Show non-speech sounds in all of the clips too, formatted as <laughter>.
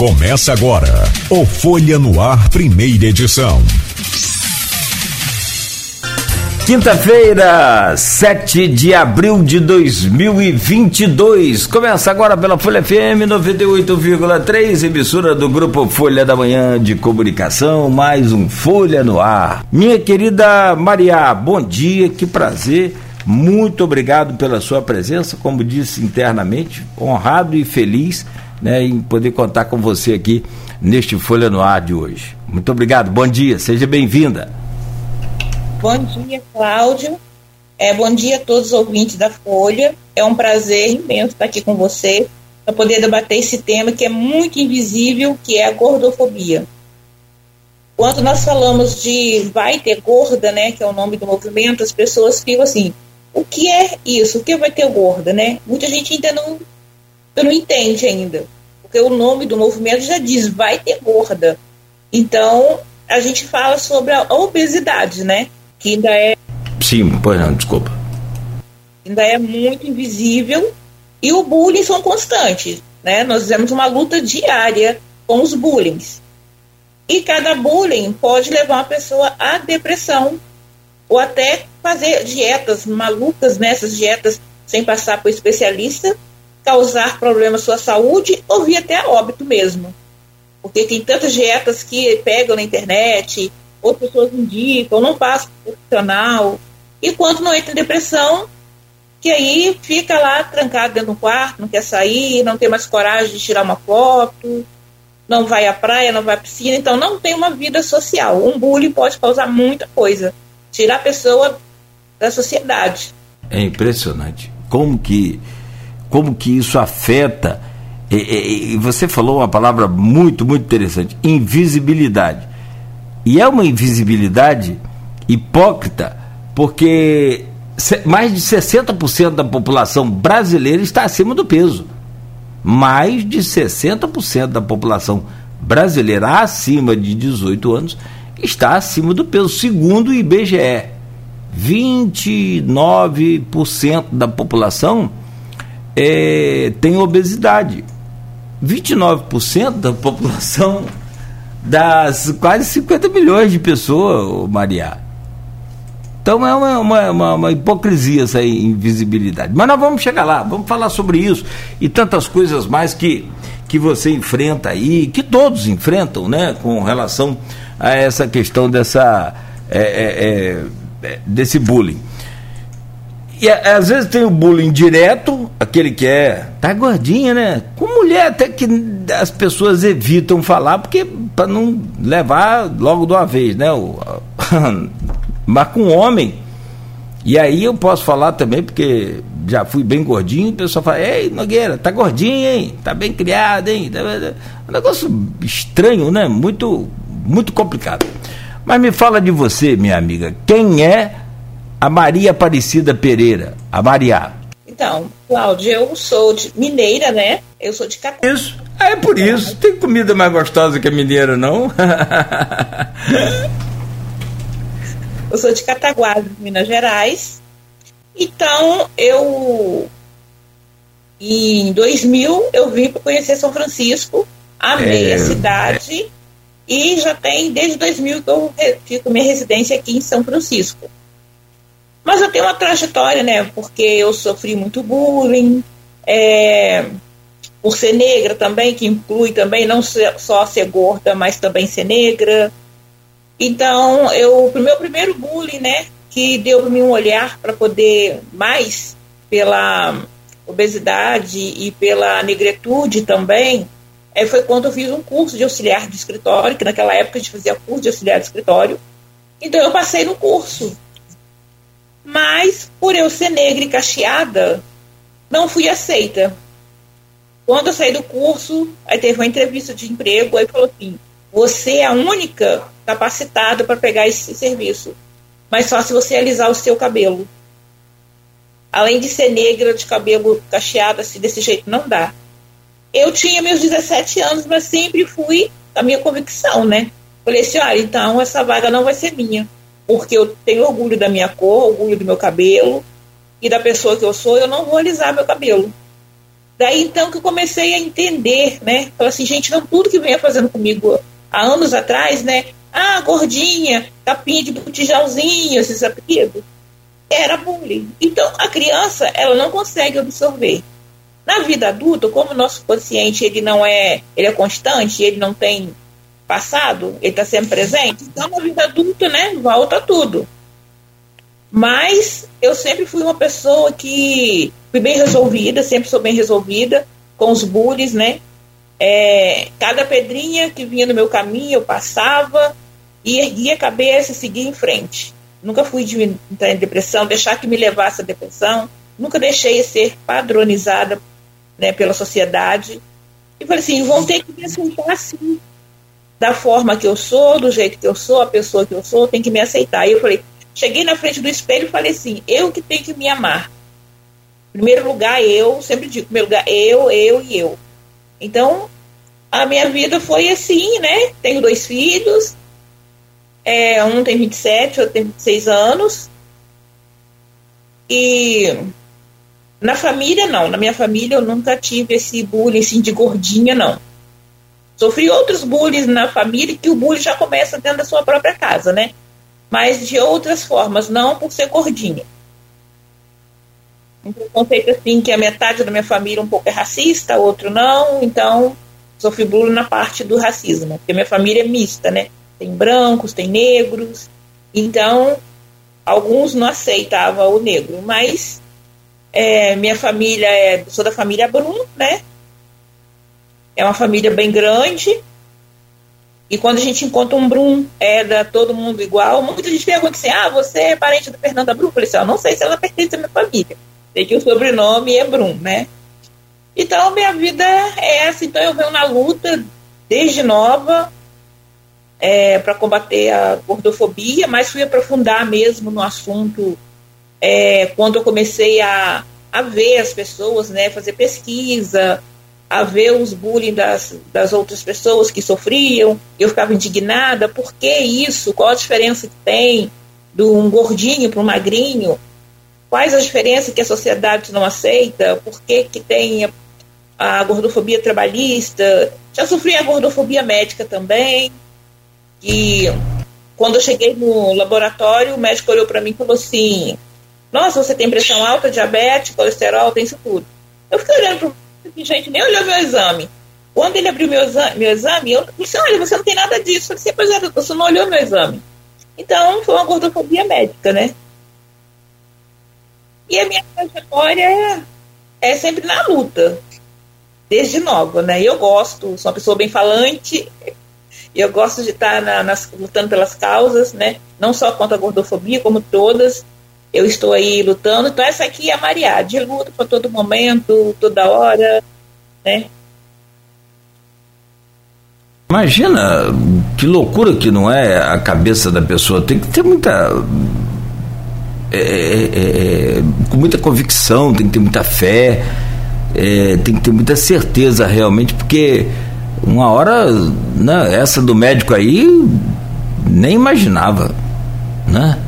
Começa agora o Folha no Ar, primeira edição. Quinta-feira, 7 de abril de 2022. Começa agora pela Folha FM 98,3, emissora do grupo Folha da Manhã de Comunicação. Mais um Folha no Ar. Minha querida Maria, bom dia, que prazer. Muito obrigado pela sua presença, como disse internamente, honrado e feliz né, em poder contar com você aqui neste Folha no Ar de hoje. Muito obrigado, bom dia, seja bem-vinda. Bom dia, Cláudio. É, bom dia a todos os ouvintes da Folha. É um prazer imenso estar aqui com você para poder debater esse tema que é muito invisível, que é a gordofobia. Quando nós falamos de vai ter gorda, né, que é o nome do movimento, as pessoas ficam assim, o que é isso? O que vai ter gorda, né? Muita gente ainda não tu não entende ainda. Porque o nome do movimento já diz, vai ter gorda. Então, a gente fala sobre a obesidade, né? Que ainda é. Sim, pois não, desculpa. Ainda é muito invisível. E o bullying são constantes. Né? Nós fizemos uma luta diária com os bullying. E cada bullying pode levar uma pessoa à depressão ou até fazer dietas malucas nessas dietas sem passar por especialista causar problemas à sua saúde ou vir até óbito mesmo. Porque tem tantas dietas que pegam na internet, outras pessoas indicam, não passam por profissional. E quando não entra em depressão, que aí fica lá trancado dentro do quarto, não quer sair, não tem mais coragem de tirar uma foto, não vai à praia, não vai à piscina, então não tem uma vida social. Um bullying pode causar muita coisa, tirar a pessoa da sociedade. É impressionante como que como que isso afeta. E, e, você falou uma palavra muito, muito interessante: invisibilidade. E é uma invisibilidade hipócrita, porque mais de 60% da população brasileira está acima do peso. Mais de 60% da população brasileira acima de 18 anos está acima do peso, segundo o IBGE. 29% da população é, tem obesidade. 29% da população das quase 50 milhões de pessoas, Maria. Então é uma, uma, uma, uma, hipocrisia essa invisibilidade. Mas nós vamos chegar lá, vamos falar sobre isso e tantas coisas mais que, que você enfrenta aí, que todos enfrentam, né, com relação a essa questão dessa, é, é, é, desse bullying. E às vezes tem o bullying direto, aquele que é. Tá gordinha, né? Com mulher até que as pessoas evitam falar, porque para não levar logo de uma vez, né? O, <laughs> mas com homem. E aí eu posso falar também, porque já fui bem gordinho, o pessoal fala, ei, Nogueira, tá gordinho, hein? Tá bem criado, hein? Tá, tá, um negócio estranho, né? Muito, muito complicado. Mas me fala de você, minha amiga. Quem é a Maria Aparecida Pereira, a Maria. Então, Cláudia, eu sou de mineira, né? Eu sou de Cataguá. Isso, é por isso. Tem comida mais gostosa que a mineira, não? eu sou de Cataguá, Minas Gerais. Então, eu em 2000 eu vim para conhecer São Francisco, amei é, a cidade é. e já tem desde 2000 que eu fico minha residência aqui em São Francisco. Mas eu tenho uma trajetória, né? Porque eu sofri muito bullying, é, por ser negra também, que inclui também não só ser gorda, mas também ser negra. Então, eu, o meu primeiro bullying, né, que deu para mim um olhar para poder mais pela obesidade e pela negritude também, é, foi quando eu fiz um curso de auxiliar de escritório, que naquela época a gente fazia curso de auxiliar de escritório. Então eu passei no curso. Mas, por eu ser negra e cacheada, não fui aceita. Quando eu saí do curso, aí teve uma entrevista de emprego, aí falou assim: você é a única capacitada para pegar esse serviço, mas só se você alisar o seu cabelo. Além de ser negra, de cabelo cacheado, assim, desse jeito, não dá. Eu tinha meus 17 anos, mas sempre fui a minha convicção, né? Falei assim: olha, então essa vaga não vai ser minha porque eu tenho orgulho da minha cor, orgulho do meu cabelo e da pessoa que eu sou, eu não vou alisar meu cabelo. Daí então que eu comecei a entender, né? Falei assim, gente, não tudo que venha fazendo comigo há anos atrás, né? Ah, gordinha, capinha de botijãozinho, esses apelidos. Era bullying. Então, a criança, ela não consegue absorver. Na vida adulta, como o nosso consciente ele não é, ele é constante, ele não tem passado, ele está sempre presente, então na vida adulta, né, volta tudo. Mas eu sempre fui uma pessoa que fui bem resolvida, sempre sou bem resolvida com os bullies, né? É, cada pedrinha que vinha no meu caminho eu passava e erguia a cabeça e seguia em frente. Nunca fui de entrar em depressão, deixar que me levasse a depressão. Nunca deixei ser padronizada né, pela sociedade. E falei assim, vão ter que me aceitar assim. Da forma que eu sou, do jeito que eu sou, a pessoa que eu sou, tem que me aceitar. E eu falei, cheguei na frente do espelho e falei assim, eu que tenho que me amar. Primeiro lugar, eu, sempre digo, primeiro lugar, eu, eu e eu. Então, a minha vida foi assim, né? Tenho dois filhos, é, um tem 27, outro tem 26 anos. E na família, não. Na minha família, eu nunca tive esse bullying assim, de gordinha, não. Sofri outros bullying na família, que o bullying já começa dentro da sua própria casa, né? Mas de outras formas, não por ser gordinha. Um conceito assim que a metade da minha família um pouco é racista, outro não, então sofri bullying na parte do racismo, porque minha família é mista, né? Tem brancos, tem negros, então alguns não aceitavam o negro, mas é, minha família é, sou da família Brum, né? É uma família bem grande. E quando a gente encontra um Brum, da todo mundo igual. Muita gente pergunta assim: ah, você é parente da Fernanda Brum? Eu falei assim: eu não sei se ela pertence à minha família. Sei que o sobrenome é Brum, né? Então, minha vida é essa. Então, eu venho na luta desde nova é, para combater a gordofobia, mas fui aprofundar mesmo no assunto é, quando eu comecei a, a ver as pessoas, né, fazer pesquisa, a ver os bullying das, das outras pessoas que sofriam, eu ficava indignada, por que isso? Qual a diferença que tem de um gordinho para um magrinho? Quais as diferenças que a sociedade não aceita? Por que, que tem a, a gordofobia trabalhista? Já sofri a gordofobia médica também, e quando eu cheguei no laboratório, o médico olhou para mim e falou assim: nossa, você tem pressão alta, diabetes, colesterol, tem isso tudo. Eu fiquei olhando para o gente, nem olhou meu exame. Quando ele abriu meu exame, meu exame eu disse, olha, você não tem nada disso. Eu disse, é, você não olhou meu exame. Então, foi uma gordofobia médica, né? E a minha trajetória é, é sempre na luta, desde nova, né? Eu gosto, sou uma pessoa bem falante, eu gosto de estar na, nas, lutando pelas causas, né? Não só contra a gordofobia, como todas eu estou aí lutando. Então, essa aqui é a Mariade, luta para todo momento, toda hora, né? Imagina que loucura que não é a cabeça da pessoa. Tem que ter muita. É, é, é, é com muita convicção, tem que ter muita fé, é, tem que ter muita certeza realmente, porque uma hora, né, essa do médico aí, nem imaginava, né?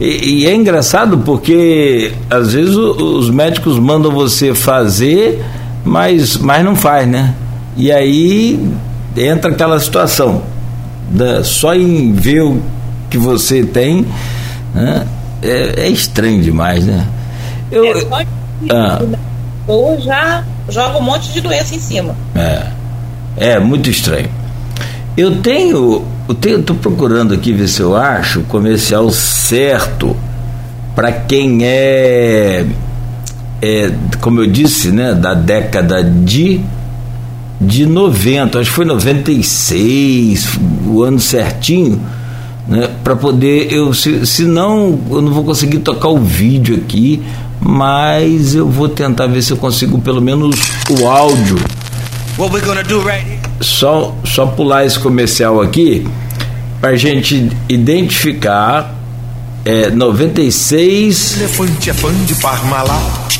E, e, é engraçado porque às vezes o, os médicos mandam você fazer, mas, mas não faz, né? E aí entra aquela situação. Da, só em ver o que você tem, né? é, é estranho demais, né? Eu, é, só ah, ou já joga um monte de doença em cima. É, é muito estranho. Eu tenho eu estou procurando aqui ver se eu acho o comercial certo para quem é, é, como eu disse, né, da década de de 90, acho que foi 96, o ano certinho, né, para poder eu se, se não eu não vou conseguir tocar o vídeo aqui, mas eu vou tentar ver se eu consigo pelo menos o áudio. What we're gonna do right here só, só pular esse comercial aqui para a gente identificar é, 96. Elefante é fã de Parmalat.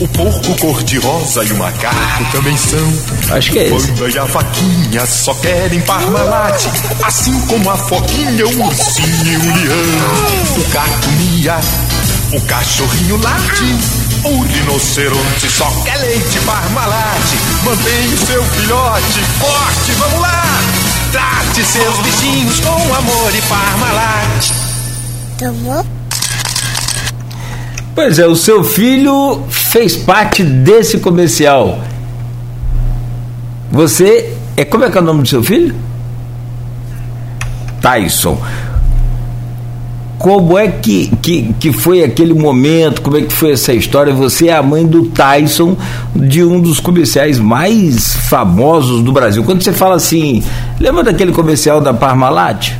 O porco cor-de-rosa e o macaco também são. Acho que é esse. O panda e a vaquinha só querem Parmalat. Assim como a foquinha, o ursinho e o leão. O gato mia, o cachorrinho late. O rinoceronte só quer leite Parmalat. Mantém o seu filhote forte, vamos lá! Trate seus bichinhos com amor e Parmalat. Tomou? Pois é, o seu filho fez parte desse comercial. Você. É, como é que é o nome do seu filho? Tyson como é que, que, que foi aquele momento, como é que foi essa história? Você é a mãe do Tyson, de um dos comerciais mais famosos do Brasil. Quando você fala assim, lembra daquele comercial da Parmalat?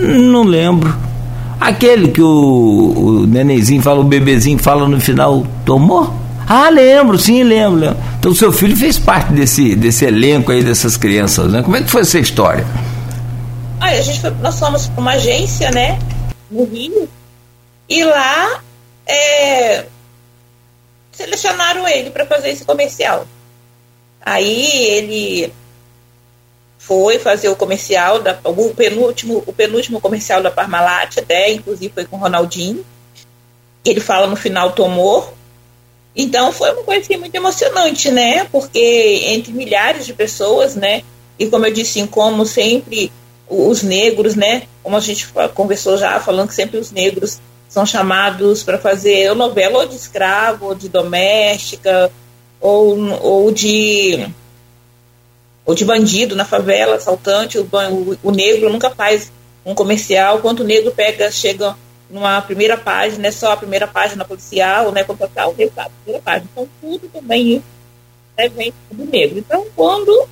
Não lembro. Aquele que o, o nenenzinho fala, o bebezinho fala no final, tomou? Ah, lembro, sim, lembro, lembro. Então seu filho fez parte desse, desse elenco aí dessas crianças, né? Como é que foi essa história? A gente foi, nós fomos para uma agência, né? No Rio, e lá é, selecionaram ele para fazer esse comercial. Aí ele foi fazer o comercial, da, o, penúltimo, o penúltimo comercial da Parmalat, até inclusive foi com o Ronaldinho. Ele fala no final tomou. Então foi uma coisa assim, muito emocionante, né? Porque entre milhares de pessoas, né? E como eu disse, como sempre os negros, né? Como a gente conversou já, falando que sempre os negros são chamados para fazer novela ou de escravo, ou de doméstica, ou, ou de ou de bandido na favela, assaltante, o, o, o negro nunca faz um comercial, quando o negro pega, chega numa primeira página, é só a primeira página policial, né, contratar o negro a primeira página. Então, tudo também é, vem do negro. Então, quando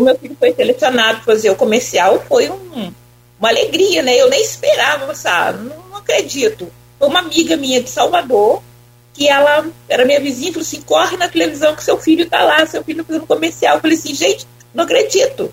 o meu filho foi selecionado fazer o comercial, foi um, uma alegria, né? Eu nem esperava, sabe? Não, não, acredito. Foi uma amiga minha de Salvador, que ela era minha vizinha, falou assim: corre na televisão que seu filho está lá, seu filho fazendo comercial. Eu falei assim, gente, não acredito.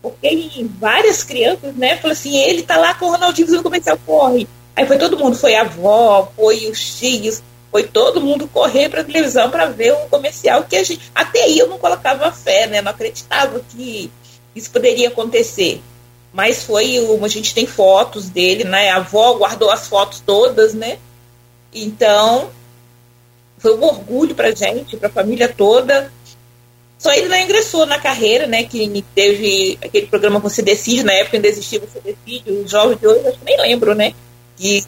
Porque várias crianças, né? Falou assim, ele está lá com o Ronaldinho fazendo comercial, corre. Aí foi todo mundo, foi a avó, foi os tios, foi todo mundo correr para a televisão para ver um comercial que a gente até aí eu não colocava fé, né? Não acreditava que isso poderia acontecer. Mas foi, a gente tem fotos dele, né? A avó guardou as fotos todas, né? Então, foi um orgulho para gente, para a família toda. Só ele não ingressou na carreira, né? Que teve aquele programa Você Decide, na época ainda existia Você Decide, os jovens de hoje, acho que nem lembro, né? Que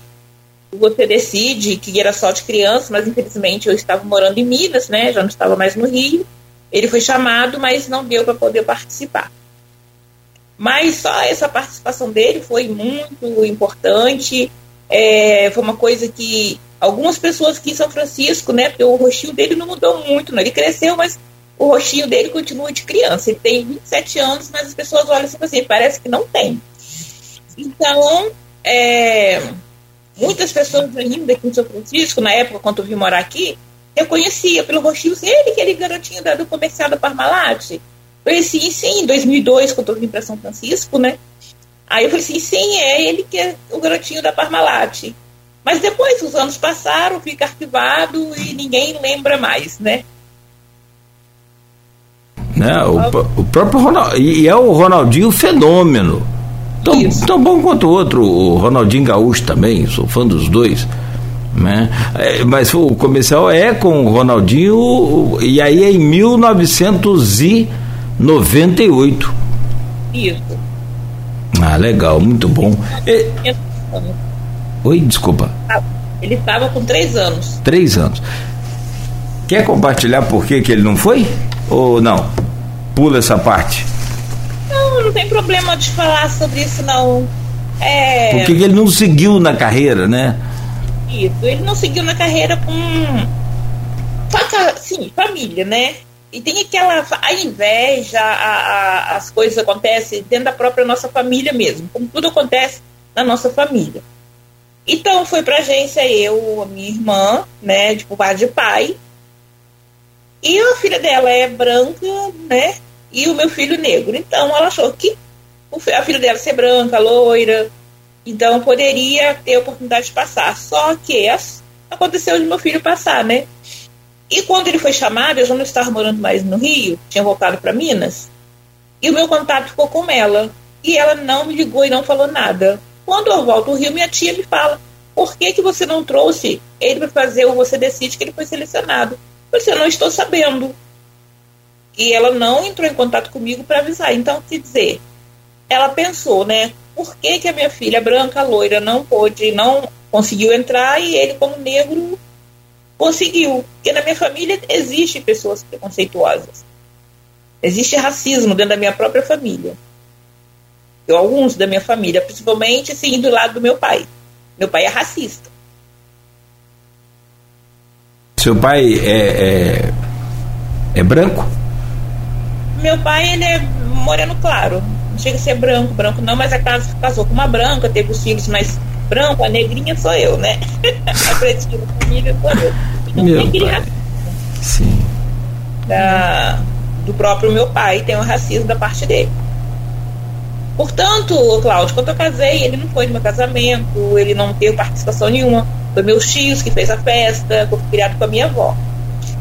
você decide que era só de criança, mas infelizmente eu estava morando em Minas, né? Já não estava mais no Rio. Ele foi chamado, mas não deu para poder participar. Mas só essa participação dele foi muito importante. É, foi uma coisa que algumas pessoas aqui em São Francisco, né? Porque o rostinho dele não mudou muito, né? Ele cresceu, mas o rostinho dele continua de criança. Ele tem 27 anos, mas as pessoas olham assim, assim parece que não tem. Então, é, Muitas pessoas ainda aqui em São Francisco, na época quando eu vim morar aqui, eu conhecia pelo rostinho, ele, aquele garotinho da, do comercial da Parmalat. Conheci, sim, em 2002, quando eu vim para São Francisco, né? Aí eu falei assim, sim, é ele que é o garotinho da Parmalat. Mas depois os anos passaram, fica arquivado e ninguém lembra mais, né? né? O, o próprio e é o Ronaldinho fenômeno. Tão, tão bom quanto o outro, o Ronaldinho Gaúcho também, sou fã dos dois. Né? É, mas o comercial é com o Ronaldinho e aí é em 1998. Isso. Ah, legal, muito bom. E... Oi, desculpa. Ele estava com três anos. Três anos. Quer compartilhar por que, que ele não foi? Ou não? Pula essa parte tem problema de falar sobre isso, não. É... Porque ele não seguiu na carreira, né? Isso, ele não seguiu na carreira com. Sim, família, né? E tem aquela. A inveja, a, a, as coisas acontecem dentro da própria nossa família mesmo, como tudo acontece na nossa família. Então foi pra agência eu, a minha irmã, né, de pai de pai. E a filha dela é branca, né? E o meu filho negro. Então ela achou que a filha dela ser branca, loira, então poderia ter a oportunidade de passar. Só que aconteceu de meu filho passar, né? E quando ele foi chamado, eu já não estava morando mais no Rio, tinha voltado para Minas, e o meu contato ficou com ela. E ela não me ligou e não falou nada. Quando eu volto ao Rio, minha tia me fala: por que, que você não trouxe ele para fazer o Você Decide que ele foi selecionado? Eu disse, eu não estou sabendo. E ela não entrou em contato comigo para avisar. Então, quer dizer, ela pensou, né? Por que, que a minha filha branca, loira, não pôde, não conseguiu entrar e ele, como negro, conseguiu? Porque na minha família existem pessoas preconceituosas. Existe racismo dentro da minha própria família. Eu, alguns da minha família, principalmente assim, do lado do meu pai. Meu pai é racista. Seu pai é, é, é branco? Meu pai, ele é moreno claro. Não chega a ser branco, branco não, mas a casa casou com uma branca, teve os filhos, mas branco, a negrinha sou eu, né? <laughs> a pretinha da família sou eu. Então Meu tem pai. Sim. da, do próprio meu pai, tem um racismo da parte dele. Portanto, Cláudio, quando eu casei, ele não foi no meu casamento, ele não teve participação nenhuma. Foi meus tios que fez a festa, fui criado com a minha avó.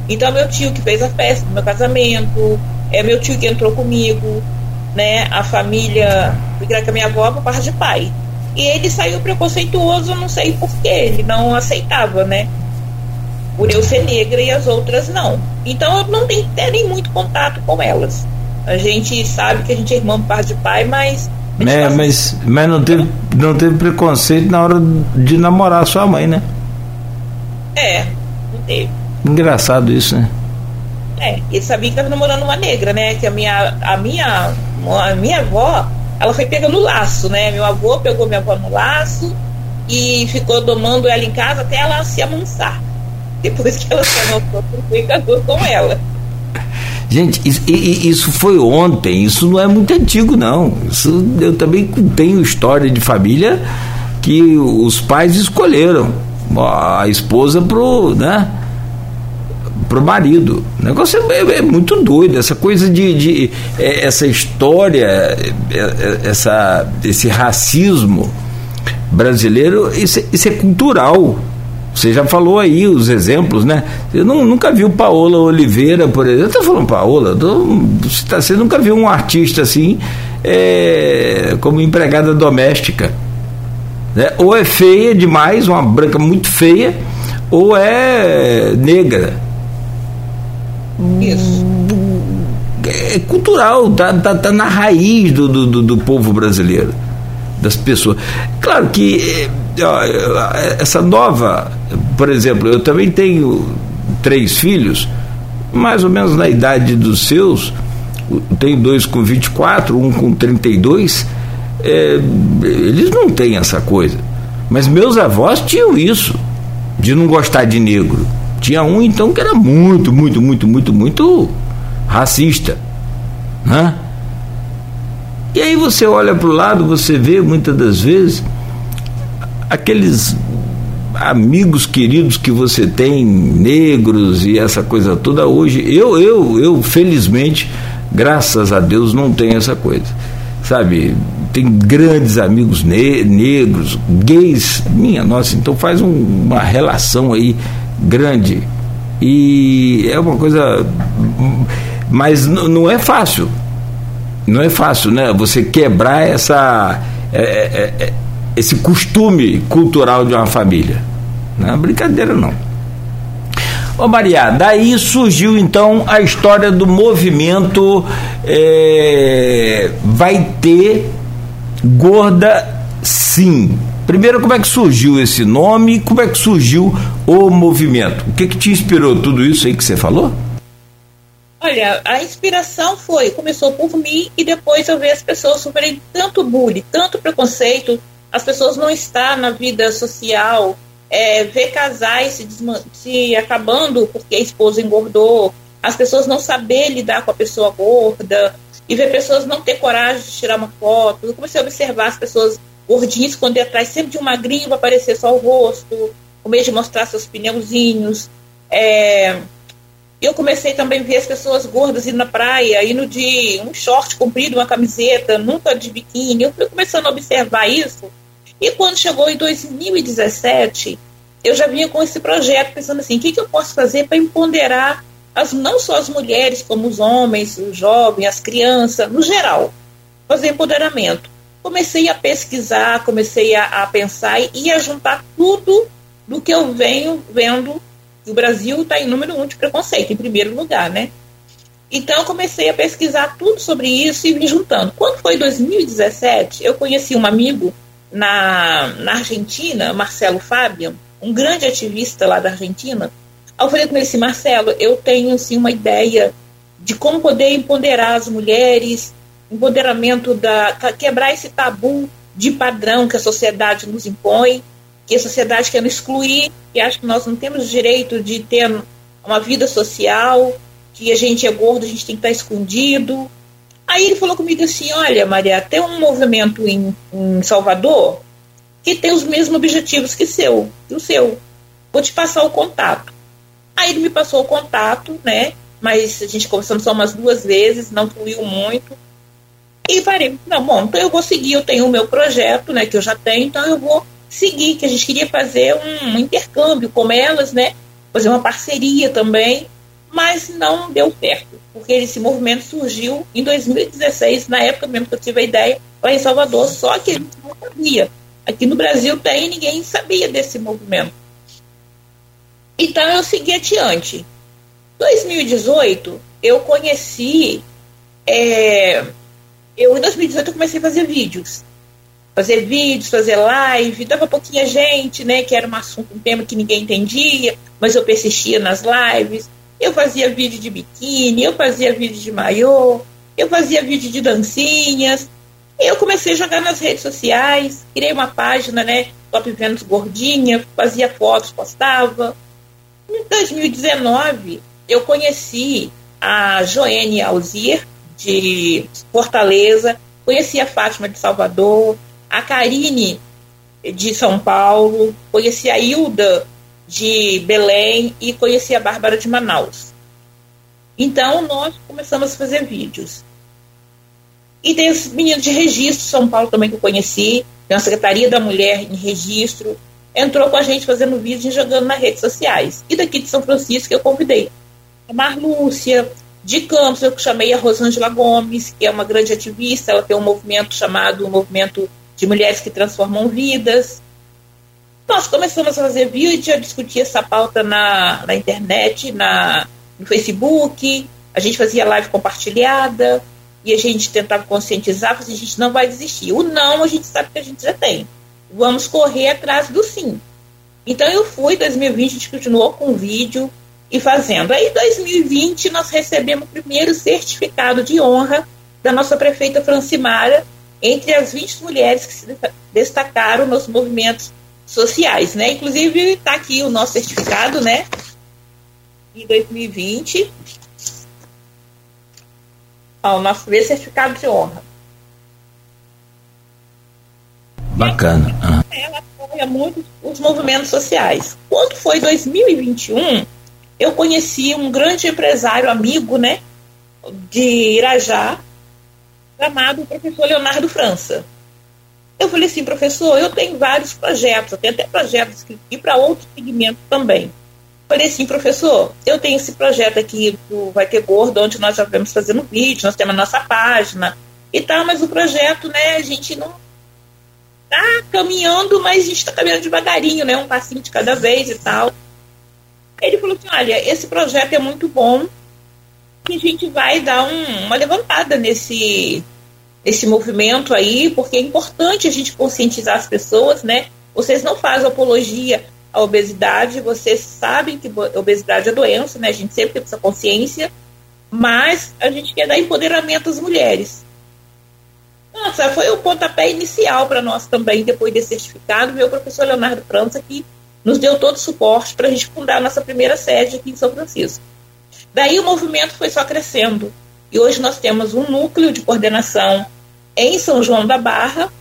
Então, meu tio que fez a festa do meu casamento, é meu tio que entrou comigo, né? A família, com a minha avó por parte de pai. E ele saiu preconceituoso, não sei porquê, ele não aceitava, né? Por eu ser negra e as outras não. Então, eu não tenho nem muito contato com elas. A gente sabe que a gente é irmão por parte de pai, mas. É, mas, mas não, teve, não teve preconceito na hora de namorar sua mãe, né? É, não teve. Engraçado isso, né? É, ele sabia que estava namorando uma negra, né? Que a minha, a minha, a minha avó, ela foi pega no laço, né? Meu avô pegou minha avó no laço e ficou domando ela em casa até ela se amansar. Depois que ela se amansou, foi casou com ela. Gente, isso, isso foi ontem, isso não é muito antigo, não. Isso, eu também tenho história de família que os pais escolheram a esposa pro, né, pro marido. O negócio é, é- é muito doido, essa coisa de, de é, essa história, é, é, essa, esse racismo brasileiro, isso, é- isso é cultural. Você já falou aí os exemplos, né? Eu não, nunca viu Paola Oliveira, por exemplo. Eu estou falando Paola, tô, você, tá- você nunca viu um artista assim como empregada doméstica. né? Ou é feia demais, uma branca muito feia, ou é negra. Isso. É cultural, tá, tá, tá na raiz do, do, do- povo brasileiro, das pessoas. Claro que eh, ó, eh, essa nova, por exemplo, eu também tenho três filhos, mais ou menos na idade dos seus, tenho dois com 24, um com 32, eh, eles não têm essa coisa. Mas meus avós tinham isso, de não gostar de negro. Tinha um então que era muito, muito, muito, muito, muito racista. Né? E aí você olha para o lado, você vê muitas das vezes aqueles amigos queridos que você tem, negros e essa coisa toda hoje. Eu, eu, eu felizmente, graças a Deus, não tenho essa coisa. Sabe, tem grandes amigos ne negros, gays, minha nossa, então faz um, uma relação aí grande. E é uma coisa. Mas não é fácil. Não é fácil, né? Você quebrar essa, é, é, é, esse costume cultural de uma família. Não é brincadeira, não. Ô Maria, daí surgiu então a história do movimento é, Vai Ter Gorda Sim. Primeiro, como é que surgiu esse nome? Como é que surgiu o movimento? O que, que te inspirou tudo isso aí que você falou? Olha, a inspiração foi, começou por mim e depois eu vi as pessoas sofrerem tanto bullying, tanto preconceito, as pessoas não estar na vida social, é, ver casais se, se acabando porque a esposa engordou, as pessoas não saber lidar com a pessoa gorda e ver pessoas não ter coragem de tirar uma foto. Eu comecei a observar as pessoas gordinhas esconder atrás sempre de um magrinho para aparecer só o rosto, com medo de mostrar seus pneuzinhos. É, eu comecei também a ver as pessoas gordas indo na praia, indo de um short comprido, uma camiseta, nunca de biquíni. Eu fui começando a observar isso. E quando chegou em 2017, eu já vinha com esse projeto pensando assim, o que, que eu posso fazer para empoderar as, não só as mulheres, como os homens, os jovens, as crianças, no geral, fazer empoderamento. Comecei a pesquisar, comecei a, a pensar e a juntar tudo do que eu venho vendo que o Brasil está em número um de preconceito, em primeiro lugar, né? Então eu comecei a pesquisar tudo sobre isso e vim juntando. Quando foi 2017, eu conheci um amigo na, na Argentina, Marcelo Fabian, um grande ativista lá da Argentina. Aí eu falei com ele assim, Marcelo, eu tenho assim, uma ideia de como poder empoderar as mulheres, empoderamento da quebrar esse tabu de padrão que a sociedade nos impõe, que a sociedade quer nos excluir, que acha que nós não temos direito de ter uma vida social, que a gente é gordo, a gente tem que estar escondido. Aí ele falou comigo assim: Olha, Maria, tem um movimento em, em Salvador que tem os mesmos objetivos que seu, o seu. Vou te passar o contato. Aí ele me passou o contato, né? Mas a gente conversamos só umas duas vezes, não fluiu muito. E falei, não, bom, então eu vou seguir, eu tenho o meu projeto, né, que eu já tenho, então eu vou seguir, que a gente queria fazer um, um intercâmbio com elas, né, fazer uma parceria também, mas não deu certo, porque esse movimento surgiu em 2016, na época mesmo que eu tive a ideia, lá em Salvador, só que a gente não sabia. Aqui no Brasil tem, ninguém sabia desse movimento. Então eu segui adiante. 2018, eu conheci é, eu em 2018 eu comecei a fazer vídeos. Fazer vídeos, fazer live, dava pouquinha gente, né? Que era um assunto, um tema que ninguém entendia, mas eu persistia nas lives. Eu fazia vídeo de biquíni, eu fazia vídeo de maiô, eu fazia vídeo de dancinhas. E eu comecei a jogar nas redes sociais, criei uma página, né? Top Vênus Gordinha, fazia fotos, postava. Em 2019, eu conheci a Joene Alzir, de Fortaleza, conheci a Fátima de Salvador, a Karine de São Paulo, conheci a Hilda de Belém e conheci a Bárbara de Manaus. Então nós começamos a fazer vídeos. E tem os meninos de registro, São Paulo também que eu conheci, tem a Secretaria da Mulher em registro, entrou com a gente fazendo vídeos e jogando nas redes sociais. E daqui de São Francisco eu convidei a Marlúcia, de Campos, eu chamei a Rosângela Gomes, que é uma grande ativista, ela tem um movimento chamado Movimento de Mulheres que Transformam Vidas. Nós começamos a fazer vídeo, a discutir essa pauta na, na internet, na, no Facebook, a gente fazia live compartilhada, e a gente tentava conscientizar, porque a gente não vai desistir. O não a gente sabe que a gente já tem. Vamos correr atrás do sim. Então eu fui, 2020 a gente continuou com o vídeo, e fazendo. Aí, em 2020, nós recebemos o primeiro certificado de honra da nossa prefeita Francimara, entre as 20 mulheres que se destacaram nos movimentos sociais, né? Inclusive, está aqui o nosso certificado, né? Em 2020. Ó, o nosso primeiro certificado de honra. Bacana. Ela apoia muito os movimentos sociais. Quando foi 2021, eu conheci um grande empresário amigo, né, de Irajá, chamado professor Leonardo França. Eu falei assim, professor, eu tenho vários projetos, eu tenho até projetos e para outros segmentos também. Falei assim, professor, eu tenho esse projeto aqui do Vai Ter Gordo, onde nós já vamos fazendo vídeo, nós temos a nossa página e tal, mas o projeto, né, a gente não tá caminhando, mas a gente está caminhando devagarinho, né, um passinho de cada vez e tal. Ele falou assim: olha, esse projeto é muito bom e a gente vai dar um, uma levantada nesse, nesse movimento aí, porque é importante a gente conscientizar as pessoas, né? Vocês não fazem apologia à obesidade, vocês sabem que obesidade é doença, né? A gente sempre tem essa consciência, mas a gente quer dar empoderamento às mulheres. Nossa, foi o pontapé inicial para nós também, depois desse certificado, meu professor Leonardo França, que nos deu todo o suporte para a gente fundar a nossa primeira sede aqui em São Francisco. Daí o movimento foi só crescendo. E hoje nós temos um núcleo de coordenação em São João da Barra.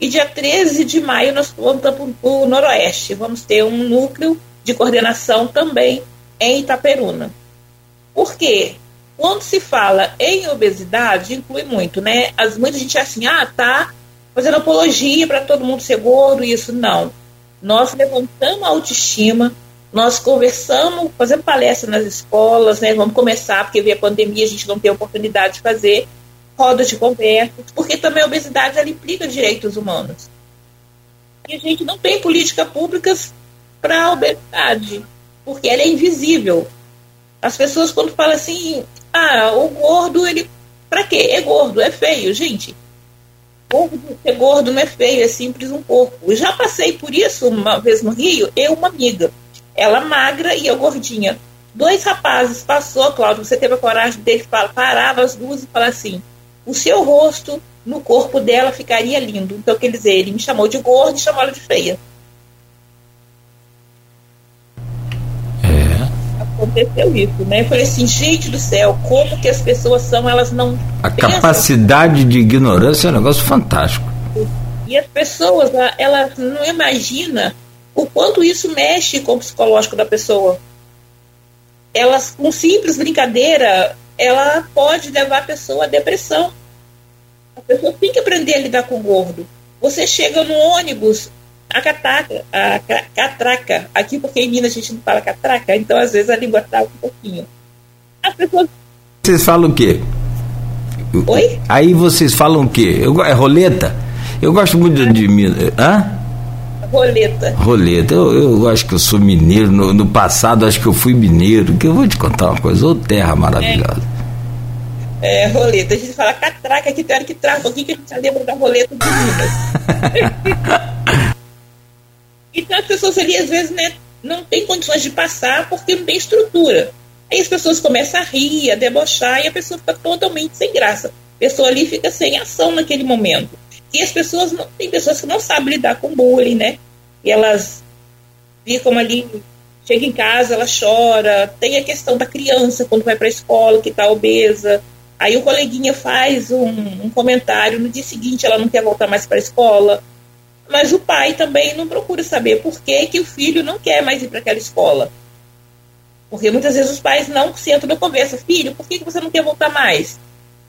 E dia 13 de maio nós vamos para o Noroeste. Vamos ter um núcleo de coordenação também em Itaperuna. Por quê? Quando se fala em obesidade, inclui muito, né? As, muita gente acha assim, ah, tá fazendo apologia para todo mundo ser gordo, isso. Não nós levantamos a autoestima, nós conversamos, fazendo palestra nas escolas, né? Vamos começar, porque veio a pandemia, a gente não tem oportunidade de fazer. rodas de conversa, porque também a obesidade ela implica direitos humanos. E a gente não tem políticas públicas para a obesidade, porque ela é invisível. As pessoas quando falam assim, ah, o gordo, ele. Pra quê? É gordo, é feio, gente. Gordo, ser gordo não é feio, é simples um corpo. Eu já passei por isso uma vez no Rio, eu uma amiga. Ela magra e eu gordinha. Dois rapazes passou, Cláudio, você teve a coragem dele parar as duas e falar assim: o seu rosto no corpo dela ficaria lindo. Então, quer dizer, ele me chamou de gordo e chamou ela de feia. Aconteceu isso, né? Eu falei assim, gente do céu, como que as pessoas são, elas não. A pensam. capacidade de ignorância é um negócio fantástico. E as pessoas, elas não imaginam o quanto isso mexe com o psicológico da pessoa. Elas, com simples brincadeira, ela pode levar a pessoa à depressão. A pessoa tem que aprender a lidar com o gordo. Você chega no ônibus, a cataca, a catraca, aqui porque em Minas a gente não fala catraca, então às vezes a língua trava um pouquinho. As pessoas. Vocês falam o quê? Oi? Aí vocês falam o quê? Eu, é roleta? Eu gosto muito de Minas. Hã? Roleta. Roleta. Eu, eu acho que eu sou mineiro. No, no passado, acho que eu fui mineiro. Que eu vou te contar uma coisa. Ô, terra maravilhosa. É, é roleta. A gente fala catraca, que tem hora que traz um pouquinho que a gente já lembra da roleta de Minas. <laughs> então as pessoas ali, às vezes, né, não tem condições de passar porque não tem estrutura. Aí as pessoas começam a rir, a debochar e a pessoa fica totalmente sem graça. A pessoa ali fica sem ação naquele momento. E as pessoas não. Tem pessoas que não sabem lidar com bullying, né? E elas ficam ali, chega em casa, ela chora. Tem a questão da criança quando vai para a escola, que está obesa. Aí o coleguinha faz um, um, comentário, no dia seguinte ela não quer voltar mais para a escola. Mas o pai também não procura saber por que, que o filho não quer mais ir para aquela escola. Porque muitas vezes os pais não sentam na conversa. Filho, por que, que você não quer voltar mais?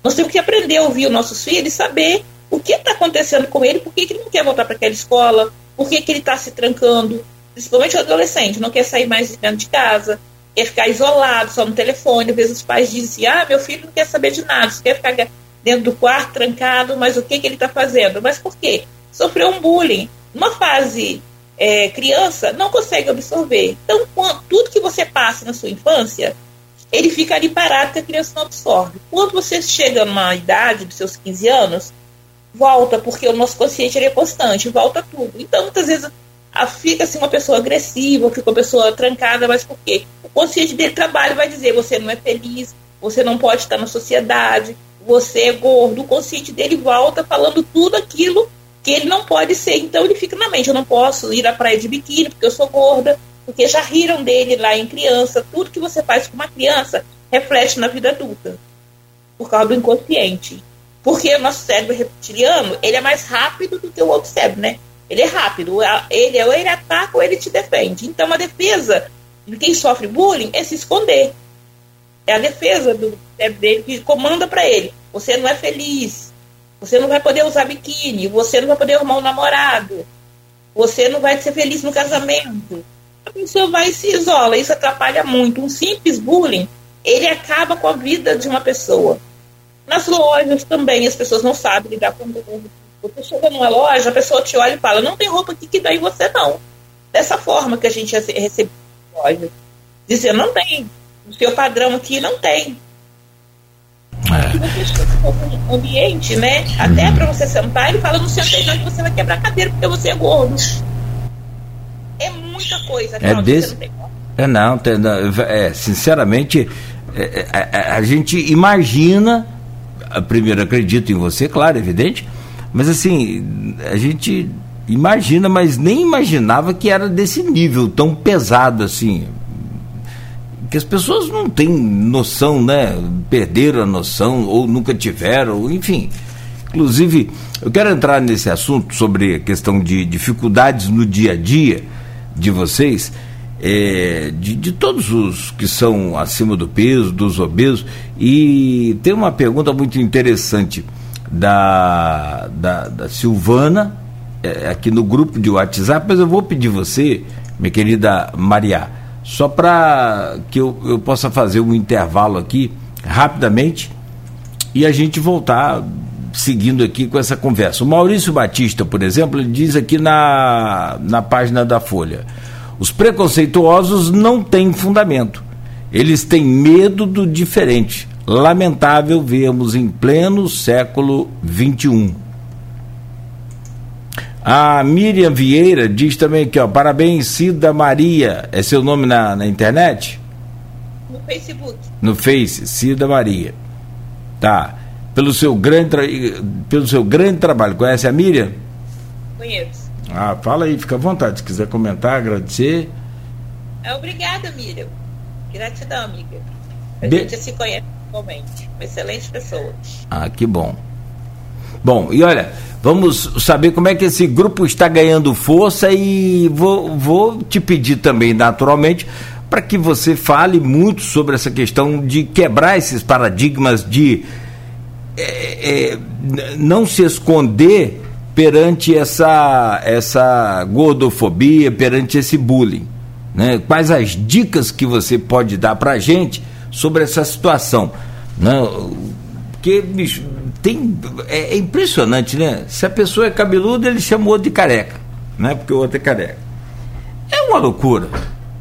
Nós temos que aprender a ouvir os nossos filhos e saber o que está acontecendo com ele, por que, que ele não quer voltar para aquela escola, por que, que ele está se trancando, principalmente o adolescente, não quer sair mais de dentro de casa, quer ficar isolado, só no telefone. Às vezes os pais dizem ah, meu filho não quer saber de nada, quer ficar dentro do quarto, trancado, mas o que, que ele está fazendo? Mas por quê? Sofreu um bullying. Numa fase é, criança, não consegue absorver. Então, quando, tudo que você passa na sua infância, ele fica ali parado que a criança não absorve. Quando você chega numa idade dos seus 15 anos, volta, porque o nosso consciente é constante, volta tudo. Então, muitas vezes, fica assim uma pessoa agressiva, fica uma pessoa trancada, mas por quê? O consciente dele trabalha vai dizer, você não é feliz, você não pode estar na sociedade, você é gordo. O consciente dele volta falando tudo aquilo que ele não pode ser. Então ele fica na mente, eu não posso ir à praia de biquíni porque eu sou gorda, porque já riram dele lá em criança. Tudo que você faz com uma criança reflete na vida adulta, por causa do inconsciente. Porque o nosso cérebro reptiliano, ele é mais rápido do que o outro cérebro, né? Ele é rápido. Ele ou ele ataca ou ele te defende. Então, a defesa de quem sofre bullying é se esconder. É a defesa do cérebro dele que comanda para ele. Você não é feliz. Você não vai poder usar biquíni. Você não vai poder arrumar um namorado. Você não vai ser feliz no casamento. A pessoa vai e se isola. Isso atrapalha muito. Um simples bullying, ele acaba com a vida de uma pessoa. Nas lojas também as pessoas não sabem lidar com Você chega numa loja, a pessoa te olha e fala, não tem roupa aqui que dá em você não. Dessa forma que a gente recebe loja. Dizendo, não tem. O seu padrão aqui não tem. É. Um ambiente, né? Até hum. para você sentar, ele fala, não sentei não, que você vai quebrar a cadeira porque você é gordo. É muita coisa, é desse... É não, tem, é, sinceramente, é, é, a, a gente imagina primeiro acredito em você, claro, evidente, mas assim, a gente imagina, mas nem imaginava que era desse nível tão pesado assim. Que as pessoas não têm noção, né? Perderam a noção, ou nunca tiveram, enfim. Inclusive, eu quero entrar nesse assunto sobre a questão de dificuldades no dia a dia de vocês é, de, de, todos os que são acima do peso, dos obesos. E tem uma pergunta muito interessante da, da, da Silvana, é, aqui no grupo de WhatsApp, mas eu vou pedir você, minha querida Maria, só para que eu, eu possa fazer um intervalo aqui, rapidamente, e a gente voltar seguindo aqui com essa conversa. O Maurício Batista, por exemplo, ele diz aqui na, na página da Folha: os preconceituosos não têm fundamento. Eles têm medo do diferente. Lamentável vermos em pleno século XXI. A Miriam Vieira diz também aqui, ó, parabéns, Cida Maria. É seu nome na, na internet? No Facebook. No Face, Cida Maria. Tá. Pelo seu grande, pelo seu grande trabalho. Conhece a Miriam? Conheço. Ah, fala aí, fica à vontade. Se quiser comentar, agradecer. É, obrigada, Miriam. Gratidão, amiga. A Be- gente se conhece atualmente. Uma excelente pessoa. Ah, que bom. Bom, e olha, vamos saber como é que esse grupo está ganhando força e vou, vou te pedir também, naturalmente, para que você fale muito sobre essa questão de quebrar esses paradigmas de é, é, não se esconder perante essa, essa gordofobia, perante esse bullying. Né? Quais as dicas que você pode dar para a gente sobre essa situação? Né? Porque, bicho, tem, é, é impressionante, né? Se a pessoa é cabeluda, ele chama o outro de careca, né? porque o outro é careca. É uma loucura.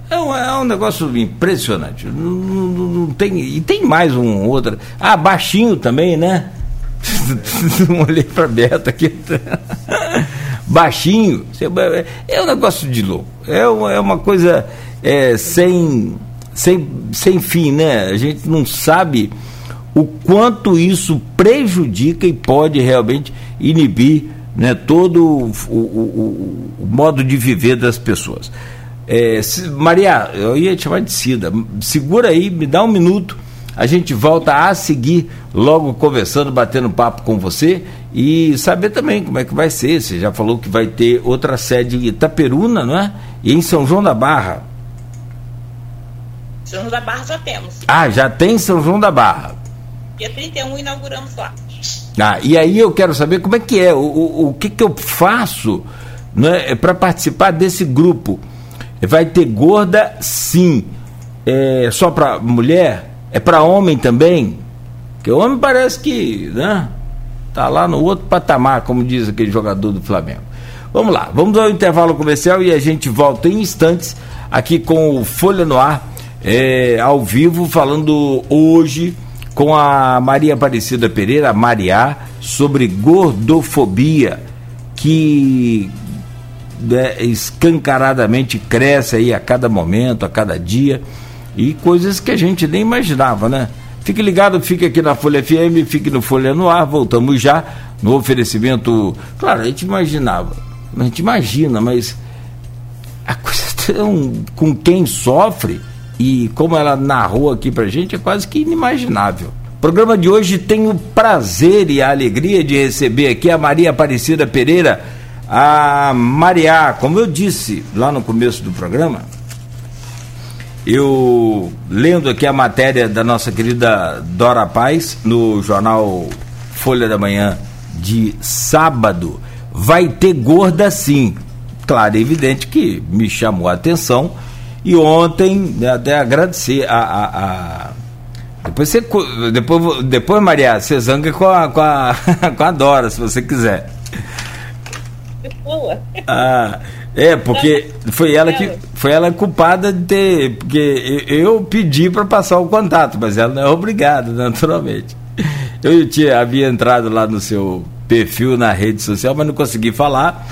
É um, é um negócio impressionante. Não, não- não tem, e tem mais um outro. Ah, baixinho também, né? <laughs> Não olhei para Beto aqui. <laughs> Baixinho. É um negócio de louco. É uma, é uma coisa é, sem, sem, sem fim, né? A gente não sabe o quanto isso prejudica e pode realmente inibir né, todo o, o- o- modo de viver das pessoas. É, se- Maria, eu ia te chamar de Cida. Segura aí, me dá um minuto. A gente volta a seguir, logo conversando, batendo papo com você e saber também como é que vai ser. Você já falou que vai ter outra sede em Itaperuna, não é? E em São João da Barra. São João da Barra já temos. Ah, já tem São João da Barra. Dia 31 inauguramos lá. Ah, e aí eu quero saber como é que é, o, o, o que, que eu faço né, para participar desse grupo. Vai ter gorda, sim. É só para mulher? É para homem também? Porque o homem parece que né, tá lá no outro patamar, como diz aquele jogador do Flamengo. Vamos lá, vamos ao intervalo comercial e a gente volta em instantes aqui com o Folha no Ar, é, ao vivo, falando hoje com a Maria Aparecida Pereira, Mariá, sobre gordofobia, que né, escancaradamente cresce aí a cada momento, a cada dia, e coisas que a gente nem imaginava, né? Fique ligado, fique aqui na Folha FM, fique no Folha no Ar, voltamos já no oferecimento. Claro, a gente imaginava, a gente imagina, mas a coisa <laughs> com quem sofre e como ela narrou aqui pra gente é quase que inimaginável. O programa de hoje tem o prazer e a alegria de receber aqui a Maria Aparecida Pereira, a Maria, como eu disse lá no começo do programa, eu lendo aqui a matéria da nossa querida Dora Paz no jornal Folha da Manhã de sábado, vai ter gorda sim. Claro, é evidente que me chamou a atenção e ontem né, até agradecer a, a, a- depois você depois depois Maria você zanga com a, com a, <laughs> com a Dora se você quiser. Boa. Ah, é, porque foi ela que foi ela culpada de ter. Porque eu eu pedi para passar o contato, mas ela não é obrigada, <laughs> naturalmente. Eu tinha, havia entrado lá no seu perfil na rede social, mas não consegui falar.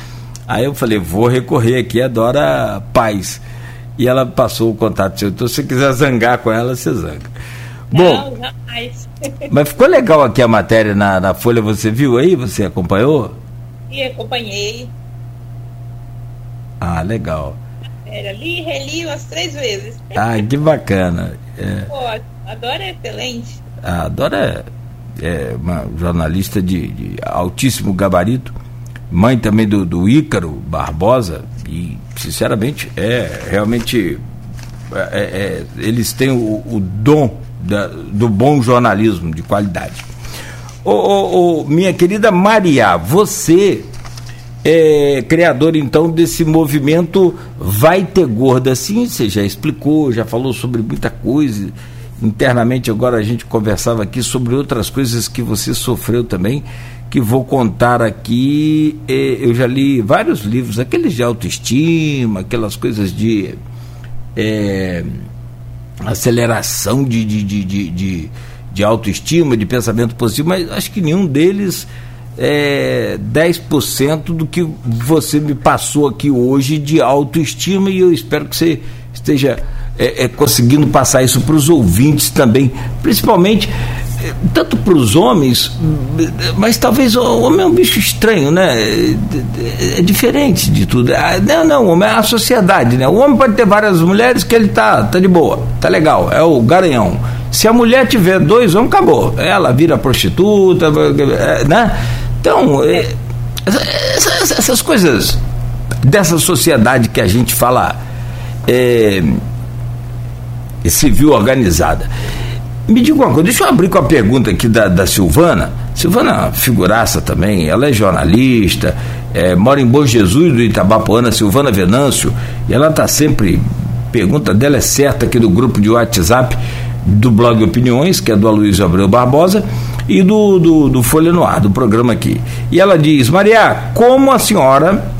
Aí eu falei, vou recorrer aqui a Dora Paz. E ela passou o contato seu. Então, se você quiser zangar com ela, você zanga. Bom, Não, jamais. <laughs> mas ficou legal aqui a matéria na, na Folha, você viu aí? Você acompanhou? E acompanhei. Ah, legal. Era, li e reli umas três vezes. Ah, que bacana. É. Pô, a Dora é excelente. A Dora é, é uma jornalista de, de altíssimo gabarito, mãe também do, do Ícaro Barbosa, e sinceramente é realmente é, é, eles têm o, o dom da- do bom jornalismo de qualidade. Ô, minha querida Maria, você é criador então desse movimento Vai Ter Gorda, sim, você já explicou, já falou sobre muita coisa. Internamente agora a gente conversava aqui sobre outras coisas que você sofreu também, que vou contar aqui. Eh, eu já li vários livros, aqueles de autoestima, aquelas coisas de eh, aceleração de, de, de, de, de, autoestima, de pensamento positivo, mas acho que nenhum deles é, 10% do que você me passou aqui hoje de autoestima e eu espero que você esteja é, é, conseguindo passar isso para os ouvintes também, principalmente é, tanto para os homens, mas talvez o homem é um bicho estranho, né? É, é diferente de tudo. Ah, não, não, o homem é a sociedade, né? O homem pode ter várias mulheres que ele tá, tá de boa, tá legal, é o garanhão. Se a mulher tiver dois homens, acabou. Ela vira prostituta, né? Então, é, essas, coisas dessa sociedade que a gente fala é, civil organizada. Me diga uma coisa, deixa eu abrir com a pergunta aqui da, da Silvana. Silvana, figuraça também, ela é jornalista, é, mora em Bom Jesus do Itabapoana, Silvana Venâncio, e ela está sempre. Pergunta dela é certa aqui do grupo de WhatsApp do blog Opiniões, que é do Aloysio Abreu Barbosa e do, do, do Folha no Ar, do programa aqui. E ela diz: Maria, como a senhora